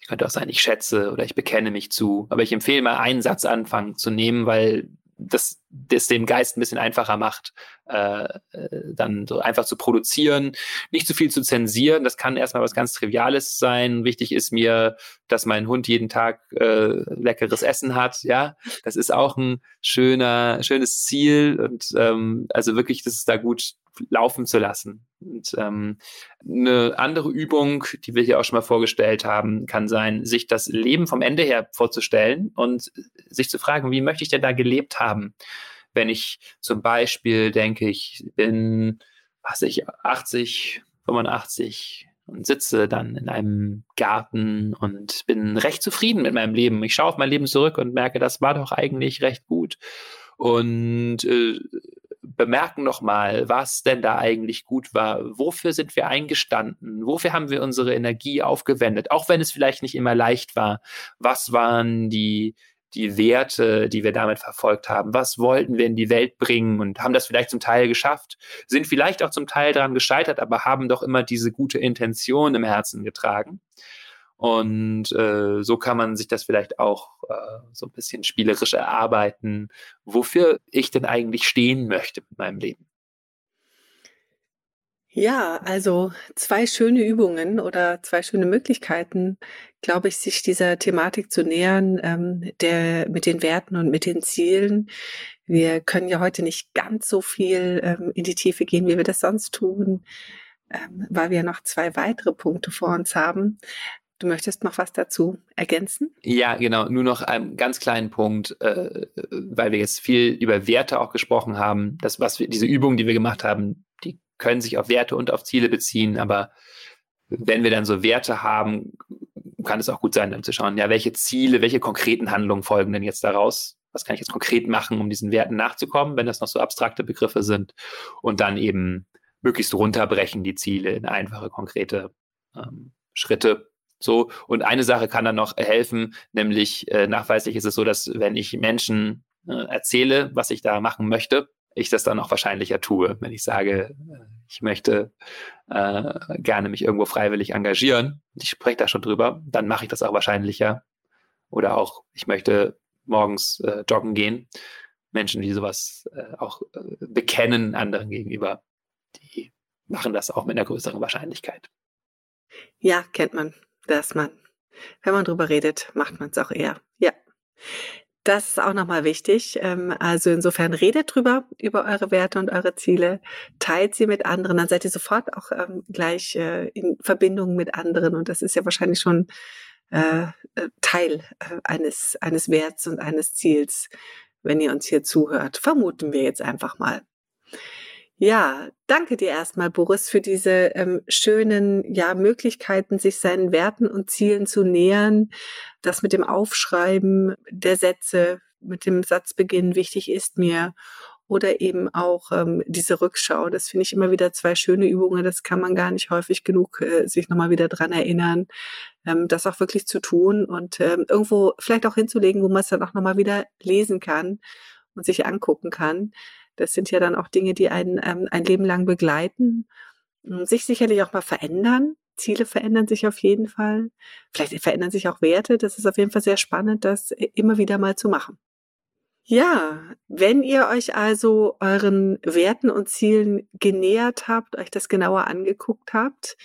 ich könnte auch sein, ich schätze oder ich bekenne mich zu. Aber ich empfehle mal, einen Satz anfangen zu nehmen, weil das, das dem Geist ein bisschen einfacher macht, äh, äh, dann so einfach zu produzieren, nicht zu viel zu zensieren. Das kann erstmal was ganz Triviales sein. Wichtig ist mir, dass mein Hund jeden Tag äh, leckeres Essen hat. Ja, das ist auch ein schöner, schönes Ziel und ähm, also wirklich, dass es da gut laufen zu lassen. Und ähm, eine andere Übung, die wir hier auch schon mal vorgestellt haben, kann sein, sich das Leben vom Ende her vorzustellen und sich zu fragen, wie möchte ich denn da gelebt haben? Wenn ich zum Beispiel denke, ich bin, was ich, 80, 85 und sitze dann in einem Garten und bin recht zufrieden mit meinem Leben. Ich schaue auf mein Leben zurück und merke, das war doch eigentlich recht gut. Und äh, bemerken nochmal, was denn da eigentlich gut war. Wofür sind wir eingestanden? Wofür haben wir unsere Energie aufgewendet? Auch wenn es vielleicht nicht immer leicht war. Was waren die, die Werte, die wir damit verfolgt haben? Was wollten wir in die Welt bringen und haben das vielleicht zum Teil geschafft? Sind vielleicht auch zum Teil daran gescheitert, aber haben doch immer diese gute Intention im Herzen getragen. Und äh, so kann man sich das vielleicht auch äh, so ein bisschen spielerisch erarbeiten, wofür ich denn eigentlich stehen möchte mit meinem Leben. Ja, also zwei schöne Übungen oder zwei schöne Möglichkeiten, glaube ich, sich dieser Thematik zu nähern, ähm, der mit den Werten und mit den Zielen. Wir können ja heute nicht ganz so viel ähm, in die Tiefe gehen, wie wir das sonst tun, ähm, weil wir noch zwei weitere Punkte vor uns haben. Du möchtest noch was dazu ergänzen? Ja, genau. Nur noch einen ganz kleinen Punkt, äh, weil wir jetzt viel über Werte auch gesprochen haben. Das, was wir, diese Übungen, die wir gemacht haben, die können sich auf Werte und auf Ziele beziehen. Aber wenn wir dann so Werte haben, kann es auch gut sein, dann zu schauen, ja, welche Ziele, welche konkreten Handlungen folgen denn jetzt daraus? Was kann ich jetzt konkret machen, um diesen Werten nachzukommen, wenn das noch so abstrakte Begriffe sind? Und dann eben möglichst runterbrechen die Ziele in einfache, konkrete ähm, Schritte so, und eine Sache kann dann noch helfen, nämlich äh, nachweislich ist es so, dass wenn ich Menschen äh, erzähle, was ich da machen möchte, ich das dann auch wahrscheinlicher tue. Wenn ich sage, äh, ich möchte äh, gerne mich irgendwo freiwillig engagieren, ich spreche da schon drüber, dann mache ich das auch wahrscheinlicher. Oder auch, ich möchte morgens äh, joggen gehen. Menschen, die sowas äh, auch äh, bekennen anderen gegenüber, die machen das auch mit einer größeren Wahrscheinlichkeit. Ja, kennt man dass man, wenn man drüber redet, macht man es auch eher. Ja. Das ist auch nochmal wichtig. Ähm, also insofern redet drüber, über eure Werte und eure Ziele, teilt sie mit anderen, dann seid ihr sofort auch ähm, gleich äh, in Verbindung mit anderen und das ist ja wahrscheinlich schon äh, äh, Teil eines, eines Werts und eines Ziels, wenn ihr uns hier zuhört. Vermuten wir jetzt einfach mal. Ja, danke dir erstmal, Boris, für diese ähm, schönen ja, Möglichkeiten, sich seinen Werten und Zielen zu nähern. Das mit dem Aufschreiben der Sätze, mit dem Satzbeginn, wichtig ist mir. Oder eben auch ähm, diese Rückschau. Das finde ich immer wieder zwei schöne Übungen. Das kann man gar nicht häufig genug äh, sich nochmal wieder dran erinnern, ähm, das auch wirklich zu tun und ähm, irgendwo vielleicht auch hinzulegen, wo man es dann auch nochmal wieder lesen kann und sich angucken kann. Das sind ja dann auch Dinge, die einen ähm, ein Leben lang begleiten, hm, sich sicherlich auch mal verändern. Ziele verändern sich auf jeden Fall. Vielleicht verändern sich auch Werte. Das ist auf jeden Fall sehr spannend, das immer wieder mal zu machen. Ja, wenn ihr euch also euren Werten und Zielen genähert habt, euch das genauer angeguckt habt,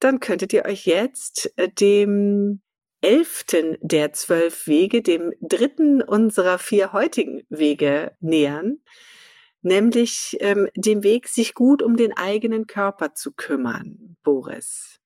dann könntet ihr euch jetzt äh, dem elften der zwölf Wege, dem dritten unserer vier heutigen Wege nähern nämlich ähm, dem Weg, sich gut um den eigenen Körper zu kümmern, Boris.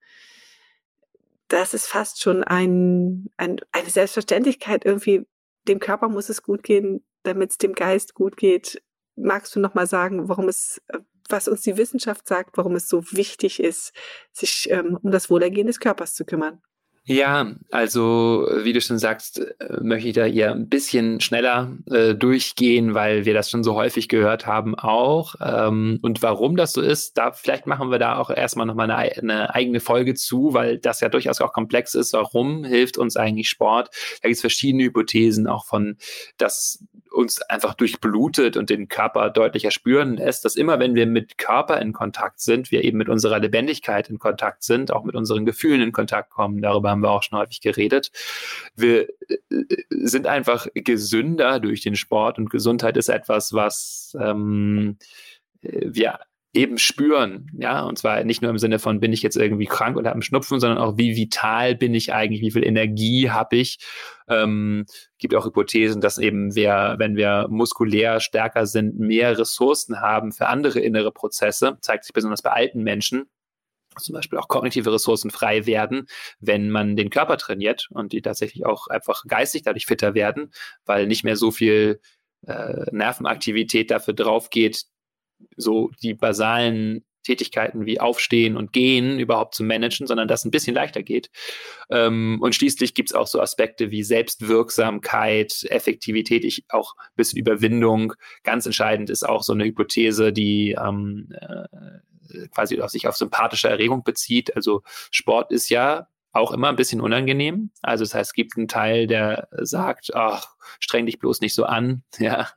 Das ist fast schon ein, ein, eine Selbstverständlichkeit irgendwie. Dem Körper muss es gut gehen, damit es dem Geist gut geht. Magst du noch mal sagen, warum es, äh, was uns die Wissenschaft sagt, warum es so wichtig ist, sich ähm, um das Wohlergehen des Körpers zu kümmern? Ja, also wie du schon sagst, äh, möchte ich da eher ein bisschen schneller äh, durchgehen, weil wir das schon so häufig gehört haben auch. Ähm, und warum das so ist, da vielleicht machen wir da auch erstmal nochmal eine, eine eigene Folge zu, weil das ja durchaus auch komplex ist. Warum hilft uns eigentlich Sport? Da gibt es verschiedene Hypothesen auch von, dass uns einfach durchblutet und den Körper deutlicher spüren lässt, dass immer wenn wir mit Körper in Kontakt sind, wir eben mit unserer Lebendigkeit in Kontakt sind, auch mit unseren Gefühlen in Kontakt kommen. Darüber haben wir auch schon häufig geredet. Wir äh, sind einfach gesünder durch den Sport und Gesundheit ist etwas, was ähm, wir eben spüren, ja, und zwar nicht nur im Sinne von, bin ich jetzt irgendwie krank oder am Schnupfen, sondern auch, wie vital bin ich eigentlich, wie viel Energie habe ich. Ähm, gibt auch Hypothesen, dass eben wir, wenn wir muskulär stärker sind, mehr Ressourcen haben für andere innere Prozesse, zeigt sich besonders bei alten Menschen, zum Beispiel auch kognitive Ressourcen frei werden, wenn man den Körper trainiert und die tatsächlich auch einfach geistig dadurch fitter werden, weil nicht mehr so viel äh, Nervenaktivität dafür drauf geht, so die basalen Tätigkeiten wie Aufstehen und Gehen überhaupt zu managen, sondern das ein bisschen leichter geht. Ähm, und schließlich gibt es auch so Aspekte wie Selbstwirksamkeit, Effektivität, ich, auch ein bisschen Überwindung. Ganz entscheidend ist auch so eine Hypothese, die ähm, äh, quasi auf sich auf sympathische Erregung bezieht. Also Sport ist ja auch immer ein bisschen unangenehm. Also das heißt, es gibt einen Teil, der sagt, ach, streng dich bloß nicht so an. Ja,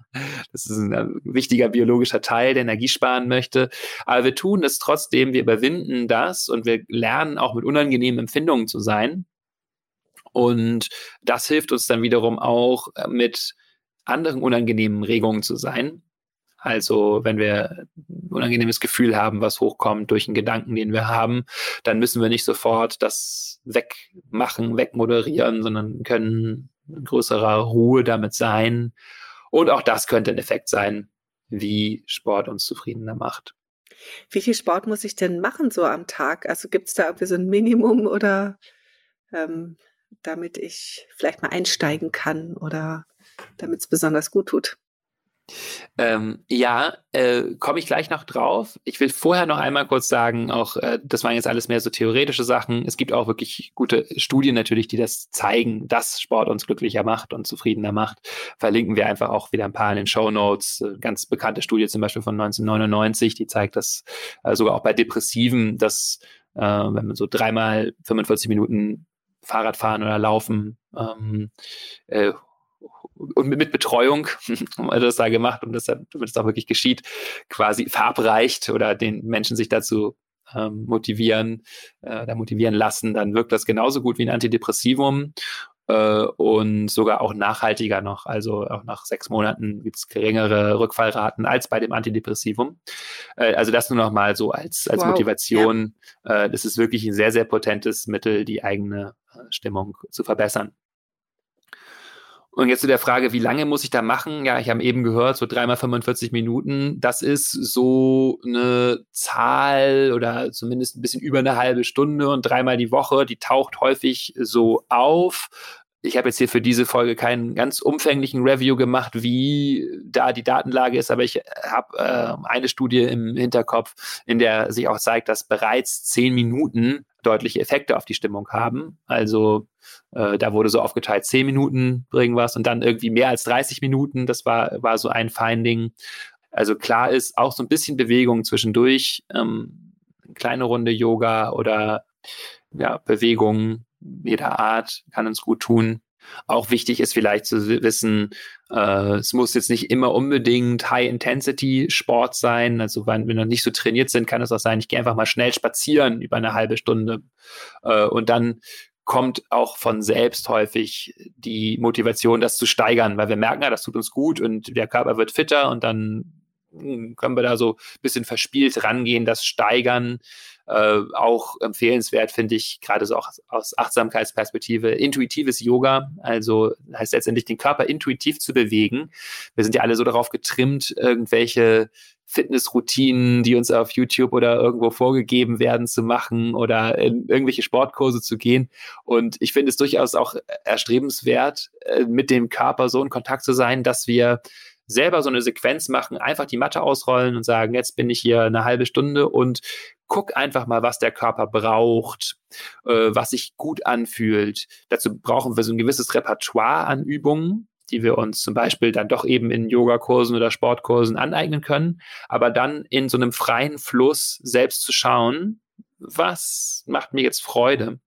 das ist ein wichtiger biologischer Teil, der Energie sparen möchte. Aber wir tun es trotzdem, wir überwinden das und wir lernen auch mit unangenehmen Empfindungen zu sein. Und das hilft uns dann wiederum auch äh, mit anderen unangenehmen Regungen zu sein. Also wenn wir ein unangenehmes Gefühl haben, was hochkommt durch einen Gedanken, den wir haben, dann müssen wir nicht sofort das wegmachen, wegmoderieren, sondern können in größerer Ruhe damit sein. Und auch das könnte ein Effekt sein, wie Sport uns zufriedener macht. Wie viel Sport muss ich denn machen so am Tag? Also gibt es da irgendwie so ein Minimum oder ähm, damit ich vielleicht mal einsteigen kann oder damit es besonders gut tut? Ähm, ja, äh, komme ich gleich noch drauf. Ich will vorher noch einmal kurz sagen, auch äh, das waren jetzt alles mehr so theoretische Sachen. Es gibt auch wirklich gute Studien natürlich, die das zeigen, dass Sport uns glücklicher macht und zufriedener macht. Verlinken wir einfach auch wieder ein paar in den Show Notes. Äh, ganz bekannte Studie zum Beispiel von 1999, die zeigt, dass äh, sogar auch bei Depressiven, dass äh, wenn man so dreimal 45 Minuten Fahrrad fahren oder laufen ähm, äh, und mit Betreuung, haben wir das da gemacht und das, damit es auch wirklich geschieht, quasi verabreicht oder den Menschen sich dazu ähm, motivieren, äh, da motivieren lassen, dann wirkt das genauso gut wie ein Antidepressivum äh, und sogar auch nachhaltiger noch. Also auch nach sechs Monaten gibt es geringere Rückfallraten als bei dem Antidepressivum. Äh, also das nur noch mal so als, als wow. Motivation. Ja. Äh, das ist wirklich ein sehr, sehr potentes Mittel, die eigene äh, Stimmung zu verbessern. Und jetzt zu der Frage, wie lange muss ich da machen? Ja, ich habe eben gehört, so dreimal 45 Minuten. Das ist so eine Zahl oder zumindest ein bisschen über eine halbe Stunde und dreimal die Woche. Die taucht häufig so auf. Ich habe jetzt hier für diese Folge keinen ganz umfänglichen Review gemacht, wie da die Datenlage ist, aber ich habe äh, eine Studie im Hinterkopf, in der sich auch zeigt, dass bereits zehn Minuten deutliche Effekte auf die Stimmung haben. Also äh, da wurde so aufgeteilt, zehn Minuten bringen was und dann irgendwie mehr als 30 Minuten. Das war, war so ein Finding. Also klar ist auch so ein bisschen Bewegung zwischendurch, ähm, eine kleine Runde Yoga oder ja, Bewegung jeder Art kann uns gut tun. Auch wichtig ist vielleicht zu wissen, äh, es muss jetzt nicht immer unbedingt High-Intensity-Sport sein. Also wenn wir noch nicht so trainiert sind, kann es auch sein, ich gehe einfach mal schnell spazieren über eine halbe Stunde. Äh, und dann kommt auch von selbst häufig die Motivation, das zu steigern, weil wir merken, ja, das tut uns gut und der Körper wird fitter und dann hm, können wir da so ein bisschen verspielt rangehen, das steigern. Äh, auch empfehlenswert finde ich gerade so auch aus Achtsamkeitsperspektive intuitives Yoga, also heißt letztendlich den Körper intuitiv zu bewegen. Wir sind ja alle so darauf getrimmt, irgendwelche Fitnessroutinen, die uns auf YouTube oder irgendwo vorgegeben werden, zu machen oder in irgendwelche Sportkurse zu gehen. Und ich finde es durchaus auch erstrebenswert, äh, mit dem Körper so in Kontakt zu sein, dass wir selber so eine Sequenz machen, einfach die Matte ausrollen und sagen, jetzt bin ich hier eine halbe Stunde und guck einfach mal, was der Körper braucht, äh, was sich gut anfühlt. Dazu brauchen wir so ein gewisses Repertoire an Übungen, die wir uns zum Beispiel dann doch eben in Yogakursen oder Sportkursen aneignen können, aber dann in so einem freien Fluss selbst zu schauen, was macht mir jetzt Freude.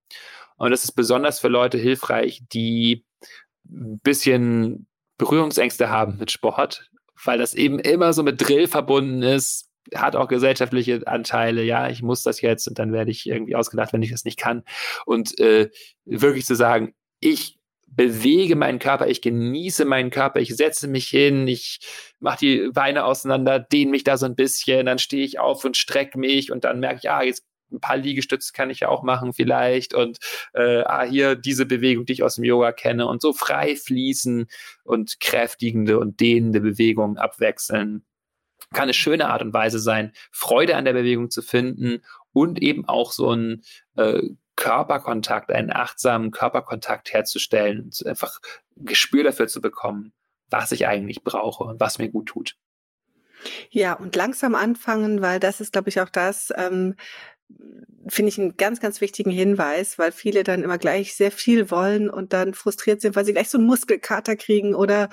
Und das ist besonders für Leute hilfreich, die ein bisschen Berührungsängste haben mit Sport, weil das eben immer so mit Drill verbunden ist, hat auch gesellschaftliche Anteile, ja, ich muss das jetzt und dann werde ich irgendwie ausgedacht, wenn ich das nicht kann. Und äh, wirklich zu sagen, ich bewege meinen Körper, ich genieße meinen Körper, ich setze mich hin, ich mache die Beine auseinander, dehne mich da so ein bisschen, dann stehe ich auf und strecke mich und dann merke ich, ah, jetzt ein paar Liegestütze kann ich ja auch machen vielleicht und äh, ah, hier diese Bewegung, die ich aus dem Yoga kenne und so frei fließen und kräftigende und dehnende Bewegungen abwechseln. Kann eine schöne Art und Weise sein, Freude an der Bewegung zu finden und eben auch so ein äh, Körperkontakt, einen achtsamen Körperkontakt herzustellen und einfach ein Gespür dafür zu bekommen, was ich eigentlich brauche und was mir gut tut. Ja, und langsam anfangen, weil das ist, glaube ich, auch das, ähm, finde ich einen ganz, ganz wichtigen Hinweis, weil viele dann immer gleich sehr viel wollen und dann frustriert sind, weil sie gleich so einen Muskelkater kriegen oder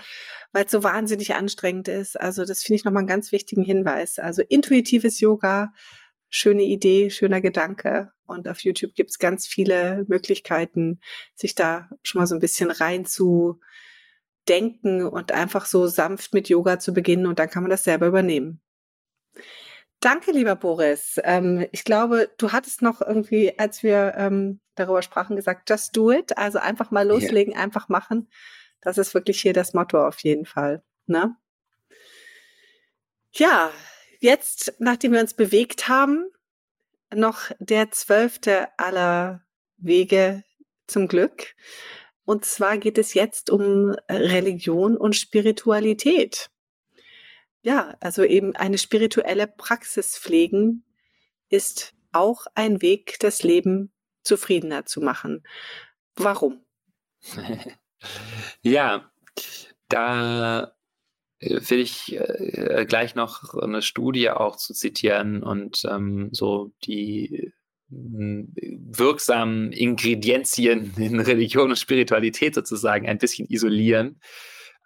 weil es so wahnsinnig anstrengend ist. Also das finde ich nochmal einen ganz wichtigen Hinweis. Also intuitives Yoga, schöne Idee, schöner Gedanke. Und auf YouTube gibt es ganz viele Möglichkeiten, sich da schon mal so ein bisschen rein zu denken und einfach so sanft mit Yoga zu beginnen und dann kann man das selber übernehmen. Danke, lieber Boris. Ähm, ich glaube, du hattest noch irgendwie, als wir ähm, darüber sprachen, gesagt, just do it. Also einfach mal loslegen, yeah. einfach machen. Das ist wirklich hier das Motto auf jeden Fall. Ne? Ja, jetzt, nachdem wir uns bewegt haben, noch der zwölfte aller Wege zum Glück. Und zwar geht es jetzt um Religion und Spiritualität. Ja, also eben eine spirituelle Praxis pflegen ist auch ein Weg, das Leben zufriedener zu machen. Warum? ja, da äh, will ich äh, gleich noch eine Studie auch zu zitieren und ähm, so die äh, wirksamen Ingredienzien in Religion und Spiritualität sozusagen ein bisschen isolieren.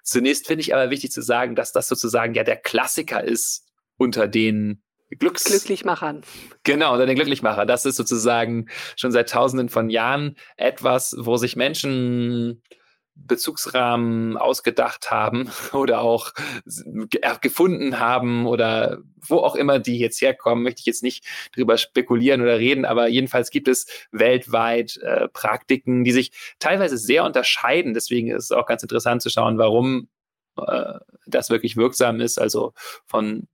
Zunächst finde ich aber wichtig zu sagen, dass das sozusagen ja der Klassiker ist unter den Glücks Glücklichmachern. Genau, unter den Glücklichmachern. Das ist sozusagen schon seit tausenden von Jahren etwas, wo sich Menschen Bezugsrahmen ausgedacht haben oder auch gefunden haben oder wo auch immer die jetzt herkommen, möchte ich jetzt nicht drüber spekulieren oder reden, aber jedenfalls gibt es weltweit äh, Praktiken, die sich teilweise sehr unterscheiden. Deswegen ist es auch ganz interessant zu schauen, warum äh, das wirklich wirksam ist. Also von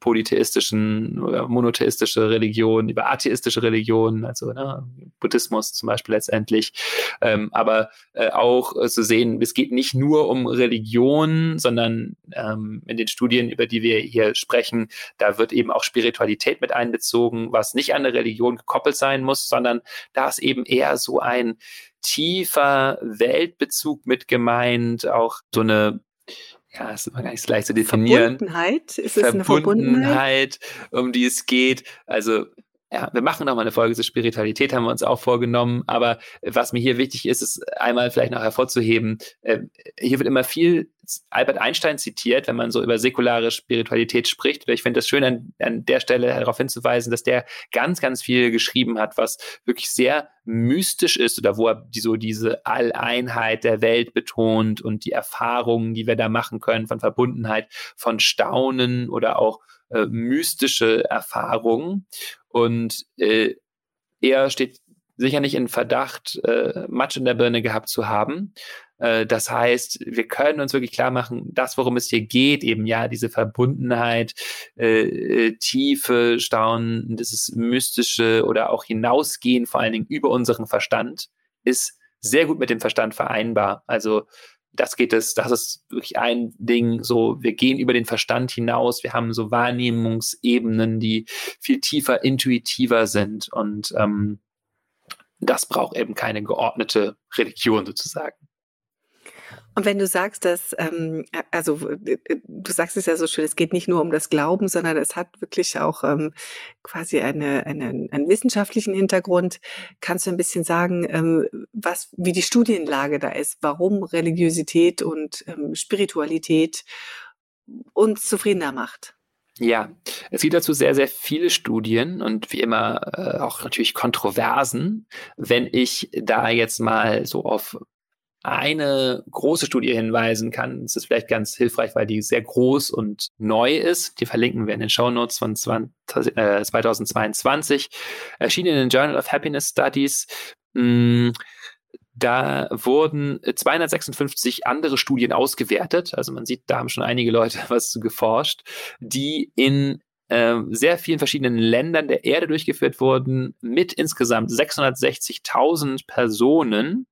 polytheistischen oder monotheistische Religionen, über atheistische Religionen, also ne, Buddhismus zum Beispiel letztendlich, ähm, aber äh, auch äh, zu sehen, es geht nicht nur um Religion, sondern ähm, in den Studien, über die wir hier sprechen, da wird eben auch Spiritualität mit einbezogen, was nicht an eine Religion gekoppelt sein muss, sondern da ist eben eher so ein tiefer Weltbezug mit gemeint, auch so eine ja, ist immer gar nicht so leicht zu definieren. Verbundenheit? Ist es eine Verbundenheit, um die es geht. Also ja, wir machen noch mal eine Folge zur Spiritualität, haben wir uns auch vorgenommen. Aber was mir hier wichtig ist, ist einmal vielleicht noch hervorzuheben, äh, hier wird immer viel Albert Einstein zitiert, wenn man so über säkulare Spiritualität spricht. Ich finde das schön, an, an der Stelle darauf hinzuweisen, dass der ganz, ganz viel geschrieben hat, was wirklich sehr mystisch ist oder wo er die, so diese Alleinheit der Welt betont und die Erfahrungen, die wir da machen können von Verbundenheit, von Staunen oder auch äh, mystische Erfahrungen. Und äh, er steht sicher nicht in Verdacht, äh, Matsch in der Birne gehabt zu haben. Äh, das heißt, wir können uns wirklich klar machen, das, worum es hier geht, eben ja, diese Verbundenheit, äh, äh, Tiefe, Staunen, dieses Mystische oder auch hinausgehen, vor allen Dingen über unseren Verstand, ist sehr gut mit dem Verstand vereinbar. Also das geht es, das ist wirklich ein Ding, so, wir gehen über den Verstand hinaus, wir haben so Wahrnehmungsebenen, die viel tiefer, intuitiver sind. Und ähm, das braucht eben keine geordnete Religion sozusagen. Und wenn du sagst, dass, ähm, also du sagst es ja so schön, es geht nicht nur um das Glauben, sondern es hat wirklich auch ähm, quasi eine, eine, einen wissenschaftlichen Hintergrund. Kannst du ein bisschen sagen, ähm, was, wie die Studienlage da ist, warum Religiosität und ähm, Spiritualität uns zufriedener macht? Ja, es gibt dazu sehr, sehr viele Studien und wie immer äh, auch natürlich Kontroversen. Wenn ich da jetzt mal so auf eine große Studie hinweisen kann. Das ist vielleicht ganz hilfreich, weil die sehr groß und neu ist. Die verlinken wir in den Show Notes von 20, äh, 2022. Erschienen in den Journal of Happiness Studies. Mm, da wurden 256 andere Studien ausgewertet. Also man sieht, da haben schon einige Leute was zu geforscht, die in äh, sehr vielen verschiedenen Ländern der Erde durchgeführt wurden, mit insgesamt 660.000 Personen.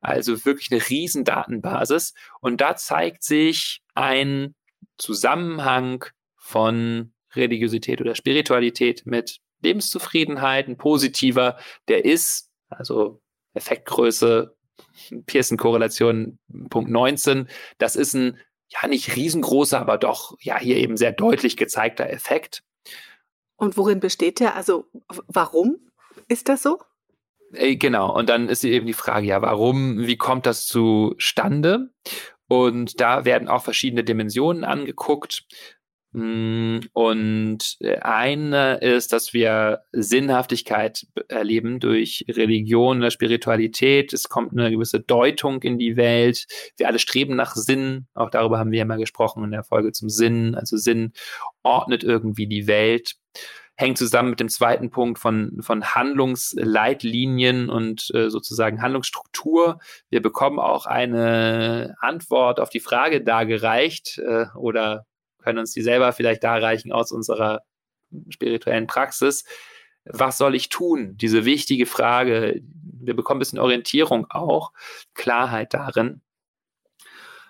Also wirklich eine riesen Datenbasis. Und da zeigt sich ein Zusammenhang von Religiosität oder Spiritualität mit Lebenszufriedenheit, ein positiver, der ist, also Effektgröße, Pearson-Korrelation Punkt 19, das ist ein ja nicht riesengroßer, aber doch ja hier eben sehr deutlich gezeigter Effekt. Und worin besteht der? Also warum ist das so? Äh, genau, und dann ist eben die Frage, ja, warum, wie kommt das zustande? Und da werden auch verschiedene Dimensionen angeguckt. Mm, und äh, eine ist, dass wir Sinnhaftigkeit erleben durch Religion oder Spiritualität. Es kommt eine gewisse Deutung in die Welt. Wir alle streben nach Sinn. Auch darüber haben wir ja mal gesprochen in der Folge zum Sinn. Also Sinn ordnet irgendwie die Welt. Hängt zusammen mit dem zweiten Punkt von, von Handlungsleitlinien und äh, sozusagen Handlungsstruktur. Wir bekommen auch eine Antwort auf die Frage dargereicht äh, oder können uns die selber vielleicht darreichen aus unserer spirituellen Praxis. Was soll ich tun? Diese wichtige Frage. Wir bekommen ein bisschen Orientierung auch, Klarheit darin.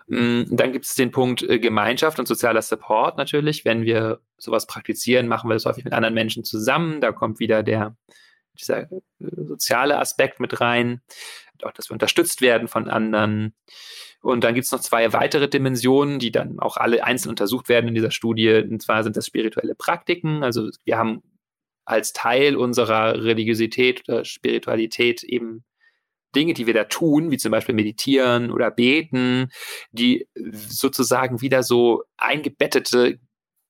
Mm, dann gibt es den Punkt äh, Gemeinschaft und sozialer Support natürlich. Wenn wir sowas praktizieren, machen wir das häufig mit anderen Menschen zusammen. Da kommt wieder der, dieser äh, soziale Aspekt mit rein. Auch, dass wir unterstützt werden von anderen. Und dann gibt es noch zwei weitere Dimensionen, die dann auch alle einzeln untersucht werden in dieser Studie. Und zwar sind das spirituelle Praktiken. Also wir haben als Teil unserer Religiosität oder Spiritualität eben Dinge, die wir da tun, wie zum Beispiel meditieren oder beten, die sozusagen wieder so eingebettete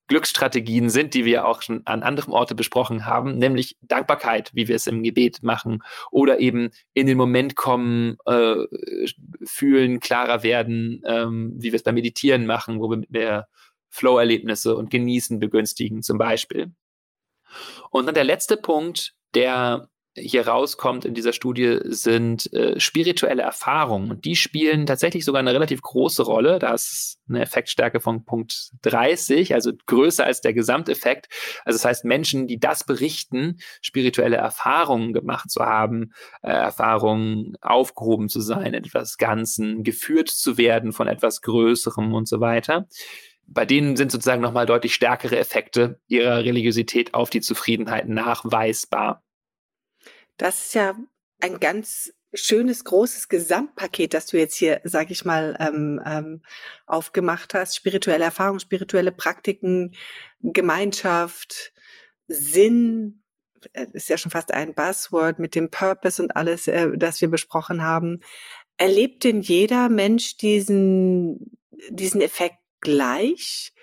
Glücksstrategien sind, die wir auch schon an anderen Orten besprochen haben, nämlich Dankbarkeit, wie wir es im Gebet machen, oder eben in den Moment kommen, äh, fühlen, klarer werden, ähm, wie wir es beim Meditieren machen, wo wir mehr Flow-Erlebnisse und Genießen begünstigen, zum Beispiel. Und dann der letzte Punkt, der hier rauskommt in dieser Studie, sind äh, spirituelle Erfahrungen. Und die spielen tatsächlich sogar eine relativ große Rolle. Da ist eine Effektstärke von Punkt 30, also größer als der Gesamteffekt. Also das heißt, Menschen, die das berichten, spirituelle Erfahrungen gemacht zu haben, äh, Erfahrungen aufgehoben zu sein, etwas Ganzen, geführt zu werden von etwas Größerem und so weiter bei denen sind sozusagen nochmal deutlich stärkere Effekte ihrer Religiosität auf die Zufriedenheit nachweisbar. Das ist ja ein ganz schönes, großes Gesamtpaket, das du jetzt hier, sag ich mal, ähm, ähm, aufgemacht hast. Spirituelle Erfahrung, spirituelle Praktiken, Gemeinschaft, Sinn, äh, ist ja schon fast ein Buzzword mit dem Purpose und alles, äh, das wir besprochen haben. Erlebt denn jeder Mensch diesen, diesen Effekt gleich?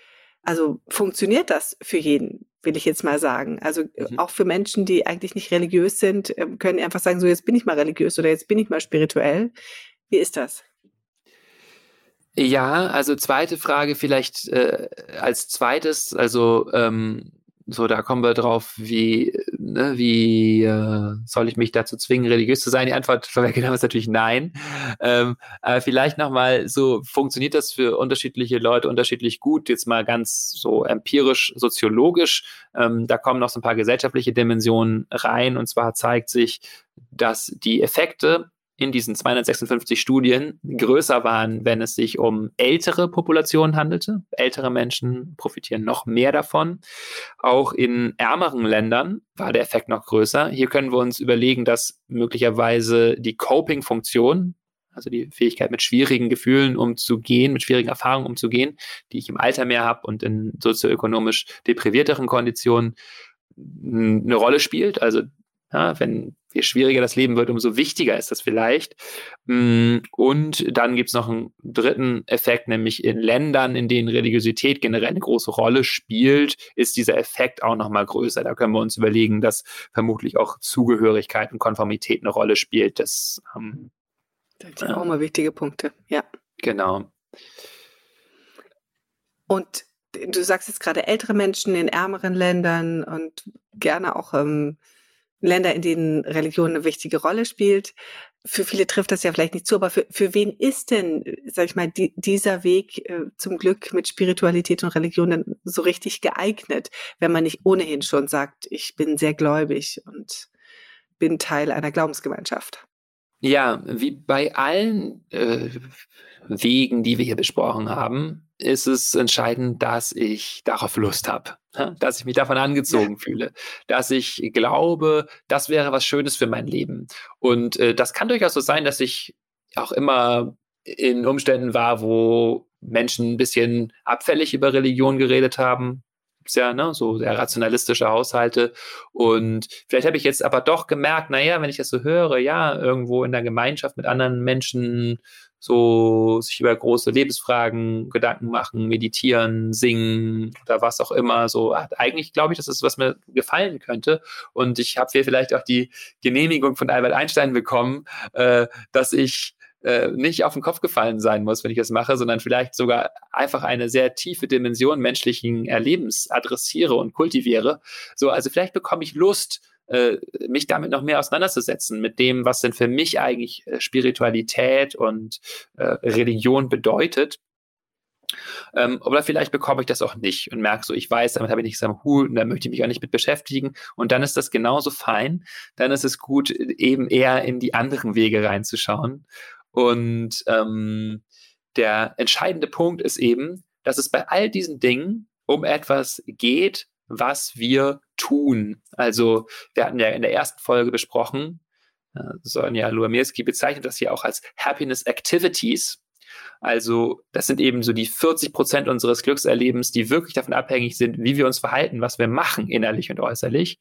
Also funktioniert das für jeden? Will ich jetzt mal sagen. Also äh, mhm. auch für Menschen, die eigentlich nicht religiös sind, ähm, können einfach sagen, so jetzt bin ich mal religiös oder jetzt bin ich mal spirituell. Wie ist das? Ja, also zweite Frage vielleicht äh, als zweites, also ähm, so, da kommen wir drauf, wie, ne, wie äh, soll ich mich dazu zwingen, religiös zu sein? Die Antwort vorweggenommen ist natürlich nein. Ähm, aber vielleicht nochmal so, funktioniert das für unterschiedliche Leute unterschiedlich gut? Jetzt mal ganz so empirisch, soziologisch. Ähm, da kommen noch so ein paar gesellschaftliche Dimensionen rein. Und zwar zeigt sich, dass die Effekte in diesen 256 Studien größer waren, wenn es sich um ältere Populationen handelte. Ältere Menschen profitieren noch mehr davon. Auch in ärmeren Ländern war der Effekt noch größer. Hier können wir uns überlegen, dass möglicherweise die Coping-Funktion, also die Fähigkeit mit schwierigen Gefühlen umzugehen, mit schwierigen Erfahrungen umzugehen, die ich im Alter mehr habe und in sozioökonomisch deprivierteren Konditionen eine Rolle spielt. Also ja, wenn je schwieriger das Leben wird, umso wichtiger ist das vielleicht. Mm, und dann gibt es noch einen dritten Effekt, nämlich in Ländern, in denen Religiosität generell eine große Rolle spielt, ist dieser Effekt auch nochmal größer. Da können wir uns überlegen, dass vermutlich auch Zugehörigkeit und Konformität eine Rolle spielt. Das, ähm, das sind auch mal wichtige Punkte, ja. Genau. Und du sagst jetzt gerade ältere Menschen in ärmeren Ländern und gerne auch ähm, Länder, in denen Religion eine wichtige Rolle spielt. für viele trifft das ja vielleicht nicht zu, aber für, für wen ist denn, sag ich mal, die, dieser Weg äh, zum Glück mit Spiritualität und Religion denn so richtig geeignet, wenn man nicht ohnehin schon sagt, ich bin sehr gläubig und bin Teil einer Glaubensgemeinschaft? Ja, wie bei allen äh, Wegen, die wir hier besprochen haben, ist es entscheidend, dass ich darauf Lust habe, dass ich mich davon angezogen fühle, dass ich glaube, das wäre was Schönes für mein Leben. Und äh, das kann durchaus so sein, dass ich auch immer in Umständen war, wo Menschen ein bisschen abfällig über Religion geredet haben, ja ne, so sehr rationalistische Haushalte. Und vielleicht habe ich jetzt aber doch gemerkt, naja, wenn ich das so höre, ja, irgendwo in der Gemeinschaft mit anderen Menschen so sich über große Lebensfragen Gedanken machen, meditieren, singen oder was auch immer. So eigentlich glaube ich, das ist was mir gefallen könnte. Und ich habe hier vielleicht auch die Genehmigung von Albert Einstein bekommen, äh, dass ich äh, nicht auf den Kopf gefallen sein muss, wenn ich das mache, sondern vielleicht sogar einfach eine sehr tiefe Dimension menschlichen Erlebens adressiere und kultiviere. So, also vielleicht bekomme ich Lust, äh, mich damit noch mehr auseinanderzusetzen, mit dem, was denn für mich eigentlich äh, Spiritualität und äh, Religion bedeutet. Ähm, oder vielleicht bekomme ich das auch nicht und merke so, ich weiß, damit habe ich nichts am Hut und da möchte ich mich auch nicht mit beschäftigen. Und dann ist das genauso fein. Dann ist es gut, eben eher in die anderen Wege reinzuschauen. Und ähm, der entscheidende Punkt ist eben, dass es bei all diesen Dingen um etwas geht, was wir tun. Also wir hatten ja in der ersten Folge besprochen, äh, Sonja Luamirski bezeichnet das hier auch als Happiness Activities. Also das sind eben so die 40 Prozent unseres Glückserlebens, die wirklich davon abhängig sind, wie wir uns verhalten, was wir machen, innerlich und äußerlich.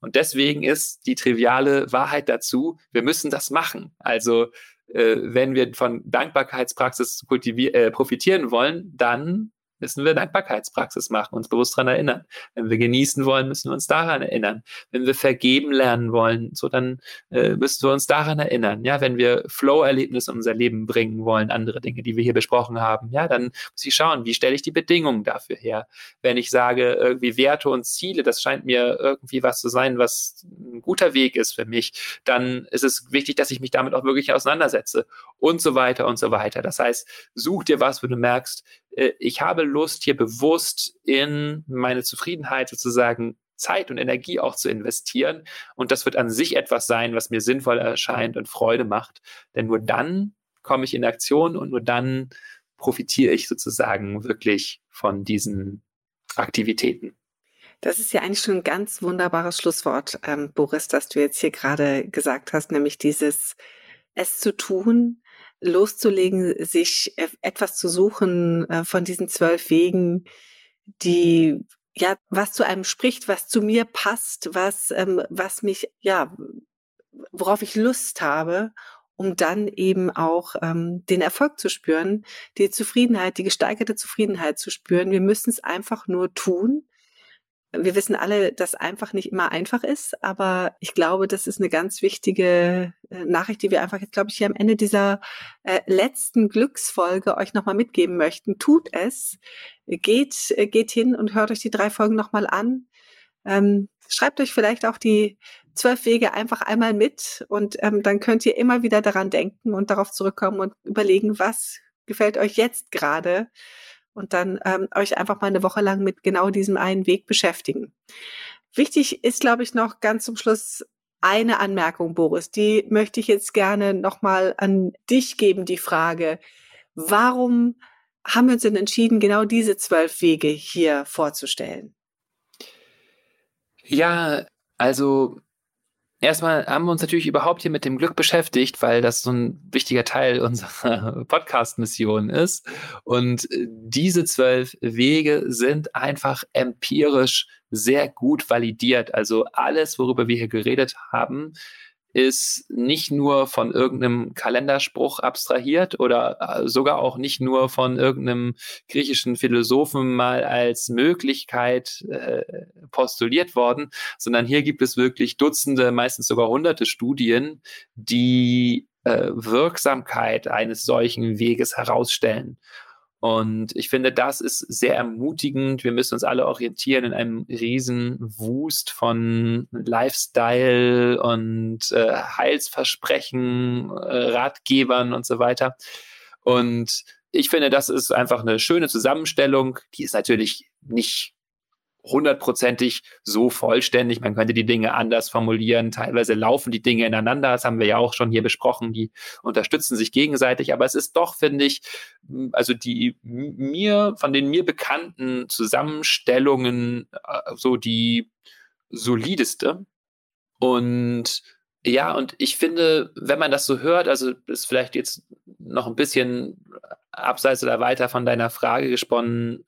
Und deswegen ist die triviale Wahrheit dazu, wir müssen das machen. Also äh, wenn wir von Dankbarkeitspraxis äh, profitieren wollen, dann müssen wir Dankbarkeitspraxis machen, uns bewusst daran erinnern. Wenn wir genießen wollen, müssen wir uns daran erinnern. Wenn wir vergeben lernen wollen, so dann äh, müssen wir uns daran erinnern. Ja, wenn wir Flow-Erlebnisse in unser Leben bringen wollen, andere Dinge, die wir hier besprochen haben, ja, dann muss ich schauen, wie stelle ich die Bedingungen dafür her. Wenn ich sage, irgendwie Werte und Ziele, das scheint mir irgendwie was zu sein, was ein guter Weg ist für mich, dann ist es wichtig, dass ich mich damit auch wirklich auseinandersetze und so weiter und so weiter. Das heißt, such dir was, wo du merkst, äh, ich habe Lust, hier bewusst in meine Zufriedenheit sozusagen Zeit und Energie auch zu investieren. Und das wird an sich etwas sein, was mir sinnvoll erscheint und Freude macht. Denn nur dann komme ich in Aktion und nur dann profitiere ich sozusagen wirklich von diesen Aktivitäten. Das ist ja eigentlich schon ein ganz wunderbares Schlusswort, ähm, Boris, das du jetzt hier gerade gesagt hast, nämlich dieses es zu tun, loszulegen, sich etwas zu suchen äh, von diesen zwölf Wegen, die ja, was zu einem spricht, was zu mir passt, was, ähm, was mich, ja, worauf ich Lust habe, um dann eben auch ähm, den Erfolg zu spüren, die Zufriedenheit, die gesteigerte Zufriedenheit zu spüren. Wir müssen es einfach nur tun wir wissen alle, dass einfach nicht immer einfach ist, aber ich glaube, das ist eine ganz wichtige äh, Nachricht, die wir einfach jetzt, glaube ich, hier am Ende dieser äh, letzten Glücksfolge euch nochmal mitgeben möchten. Tut es, geht, äh, geht hin und hört euch die drei Folgen nochmal an. Ähm, schreibt euch vielleicht auch die zwölf Wege einfach einmal mit und ähm, dann könnt ihr immer wieder daran denken und darauf zurückkommen und überlegen, was gefällt euch jetzt gerade und dann ähm, euch einfach mal eine Woche lang mit genau diesem einen Weg beschäftigen. Wichtig ist, glaube ich, noch ganz zum Schluss eine Anmerkung, Boris. Die möchte ich jetzt gerne nochmal an dich geben, die Frage, warum haben wir uns denn entschieden, genau diese zwölf Wege hier vorzustellen? Ja, also Erstmal haben wir uns natürlich überhaupt hier mit dem Glück beschäftigt, weil das so ein wichtiger Teil unserer Podcast-Mission ist. Und äh, diese zwölf Wege sind einfach empirisch sehr gut validiert. Also alles, worüber wir hier geredet haben, ist nicht nur von irgendeinem Kalenderspruch abstrahiert oder äh, sogar auch nicht nur von irgendeinem griechischen Philosophen mal als Möglichkeit äh, postuliert worden, sondern hier gibt es wirklich Dutzende, meistens sogar hunderte Studien, die äh, Wirksamkeit eines solchen Weges herausstellen. Und ich finde, das ist sehr ermutigend. Wir müssen uns alle orientieren in einem riesen Wust von Lifestyle und äh, Heilsversprechen, äh, Ratgebern und so weiter. Und ich finde, das ist einfach eine schöne Zusammenstellung. Die ist natürlich nicht hundertprozentig so vollständig. Man könnte die Dinge anders formulieren. Teilweise laufen die Dinge ineinander. Das haben wir ja auch schon hier besprochen. Die unterstützen sich gegenseitig. Aber es ist doch, finde ich, also die mir, von den mir bekannten Zusammenstellungen äh, so die solideste. Und ja, und ich finde, wenn man das so hört, also ist vielleicht jetzt noch ein bisschen abseits oder weiter von deiner Frage gesponnen,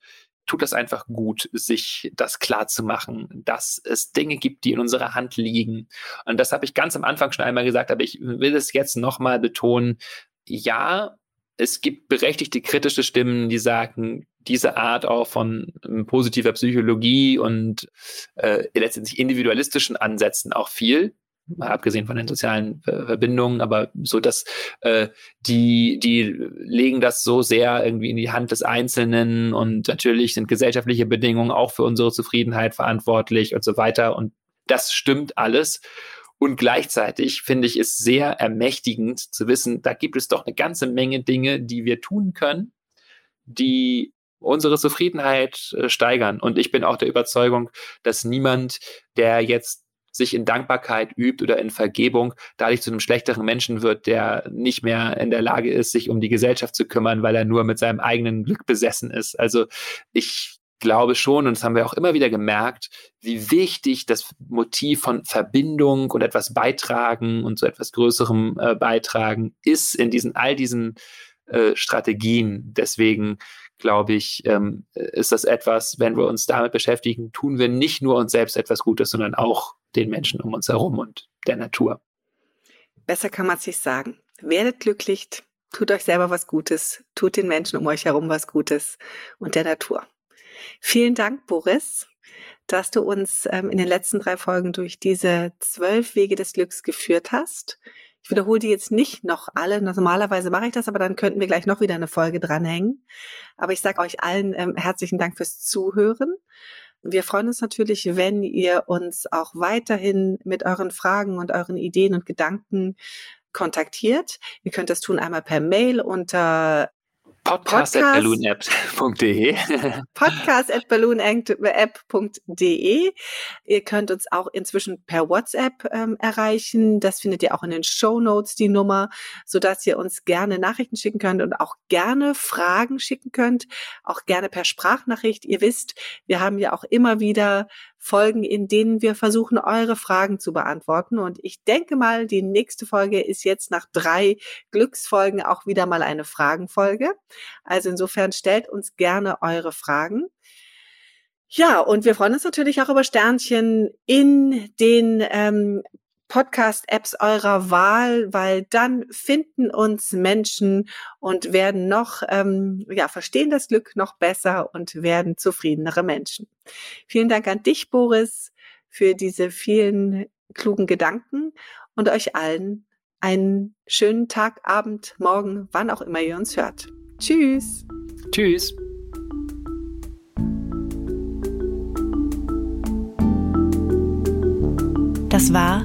tut das einfach gut, sich das klar zu machen, dass es Dinge gibt, die in unserer Hand liegen. Und das habe ich ganz am Anfang schon einmal gesagt, aber ich will es jetzt nochmal betonen. Ja, es gibt berechtigte kritische Stimmen, die sagen, diese Art auch von ähm, positiver Psychologie und äh, letztendlich individualistischen Ansätzen auch viel mal abgesehen von den sozialen äh, Verbindungen, aber so, dass äh, die, die legen das so sehr irgendwie in die Hand des Einzelnen und natürlich sind gesellschaftliche Bedingungen auch für unsere Zufriedenheit verantwortlich und so weiter. Und das stimmt alles. Und gleichzeitig finde ich es sehr ermächtigend zu wissen, da gibt es doch eine ganze Menge Dinge, die wir tun können, die unsere Zufriedenheit äh, steigern. Und ich bin auch der Überzeugung, dass niemand, der jetzt sich in Dankbarkeit übt oder in Vergebung, dadurch zu einem schlechteren Menschen wird, der nicht mehr in der Lage ist, sich um die Gesellschaft zu kümmern, weil er nur mit seinem eigenen Glück besessen ist. Also ich glaube schon, und das haben wir auch immer wieder gemerkt, wie wichtig das Motiv von Verbindung und etwas beitragen und zu etwas Größerem äh, beitragen ist in diesen all diesen äh, Strategien. Deswegen glaube ich, ähm, ist das etwas, wenn wir uns damit beschäftigen, tun wir nicht nur uns selbst etwas Gutes, sondern auch den Menschen um uns herum und der Natur. Besser kann man es sich sagen. Werdet glücklich, tut euch selber was Gutes, tut den Menschen um euch herum was Gutes und der Natur. Vielen Dank, Boris, dass du uns ähm, in den letzten drei Folgen durch diese zwölf Wege des Glücks geführt hast. Ich wiederhole die jetzt nicht noch alle. Normalerweise mache ich das, aber dann könnten wir gleich noch wieder eine Folge dranhängen. Aber ich sage euch allen ähm, herzlichen Dank fürs Zuhören. Wir freuen uns natürlich, wenn ihr uns auch weiterhin mit euren Fragen und euren Ideen und Gedanken kontaktiert. Ihr könnt das tun einmal per Mail unter Podcast, Podcast at balloonapp.de. Podcast at balloonapp.de. Ihr könnt uns auch inzwischen per WhatsApp ähm, erreichen. Das findet ihr auch in den Show Notes, die Nummer, sodass ihr uns gerne Nachrichten schicken könnt und auch gerne Fragen schicken könnt. Auch gerne per Sprachnachricht. Ihr wisst, wir haben ja auch immer wieder Folgen, in denen wir versuchen, eure Fragen zu beantworten. Und ich denke mal, die nächste Folge ist jetzt nach drei Glücksfolgen auch wieder mal eine Fragenfolge. Also insofern stellt uns gerne eure Fragen. Ja, und wir freuen uns natürlich auch über Sternchen in den ähm, Podcast-Apps eurer Wahl, weil dann finden uns Menschen und werden noch, ähm, ja, verstehen das Glück noch besser und werden zufriedenere Menschen. Vielen Dank an dich, Boris, für diese vielen klugen Gedanken und euch allen einen schönen Tag, Abend, Morgen, wann auch immer ihr uns hört. Tschüss. Tschüss. Das war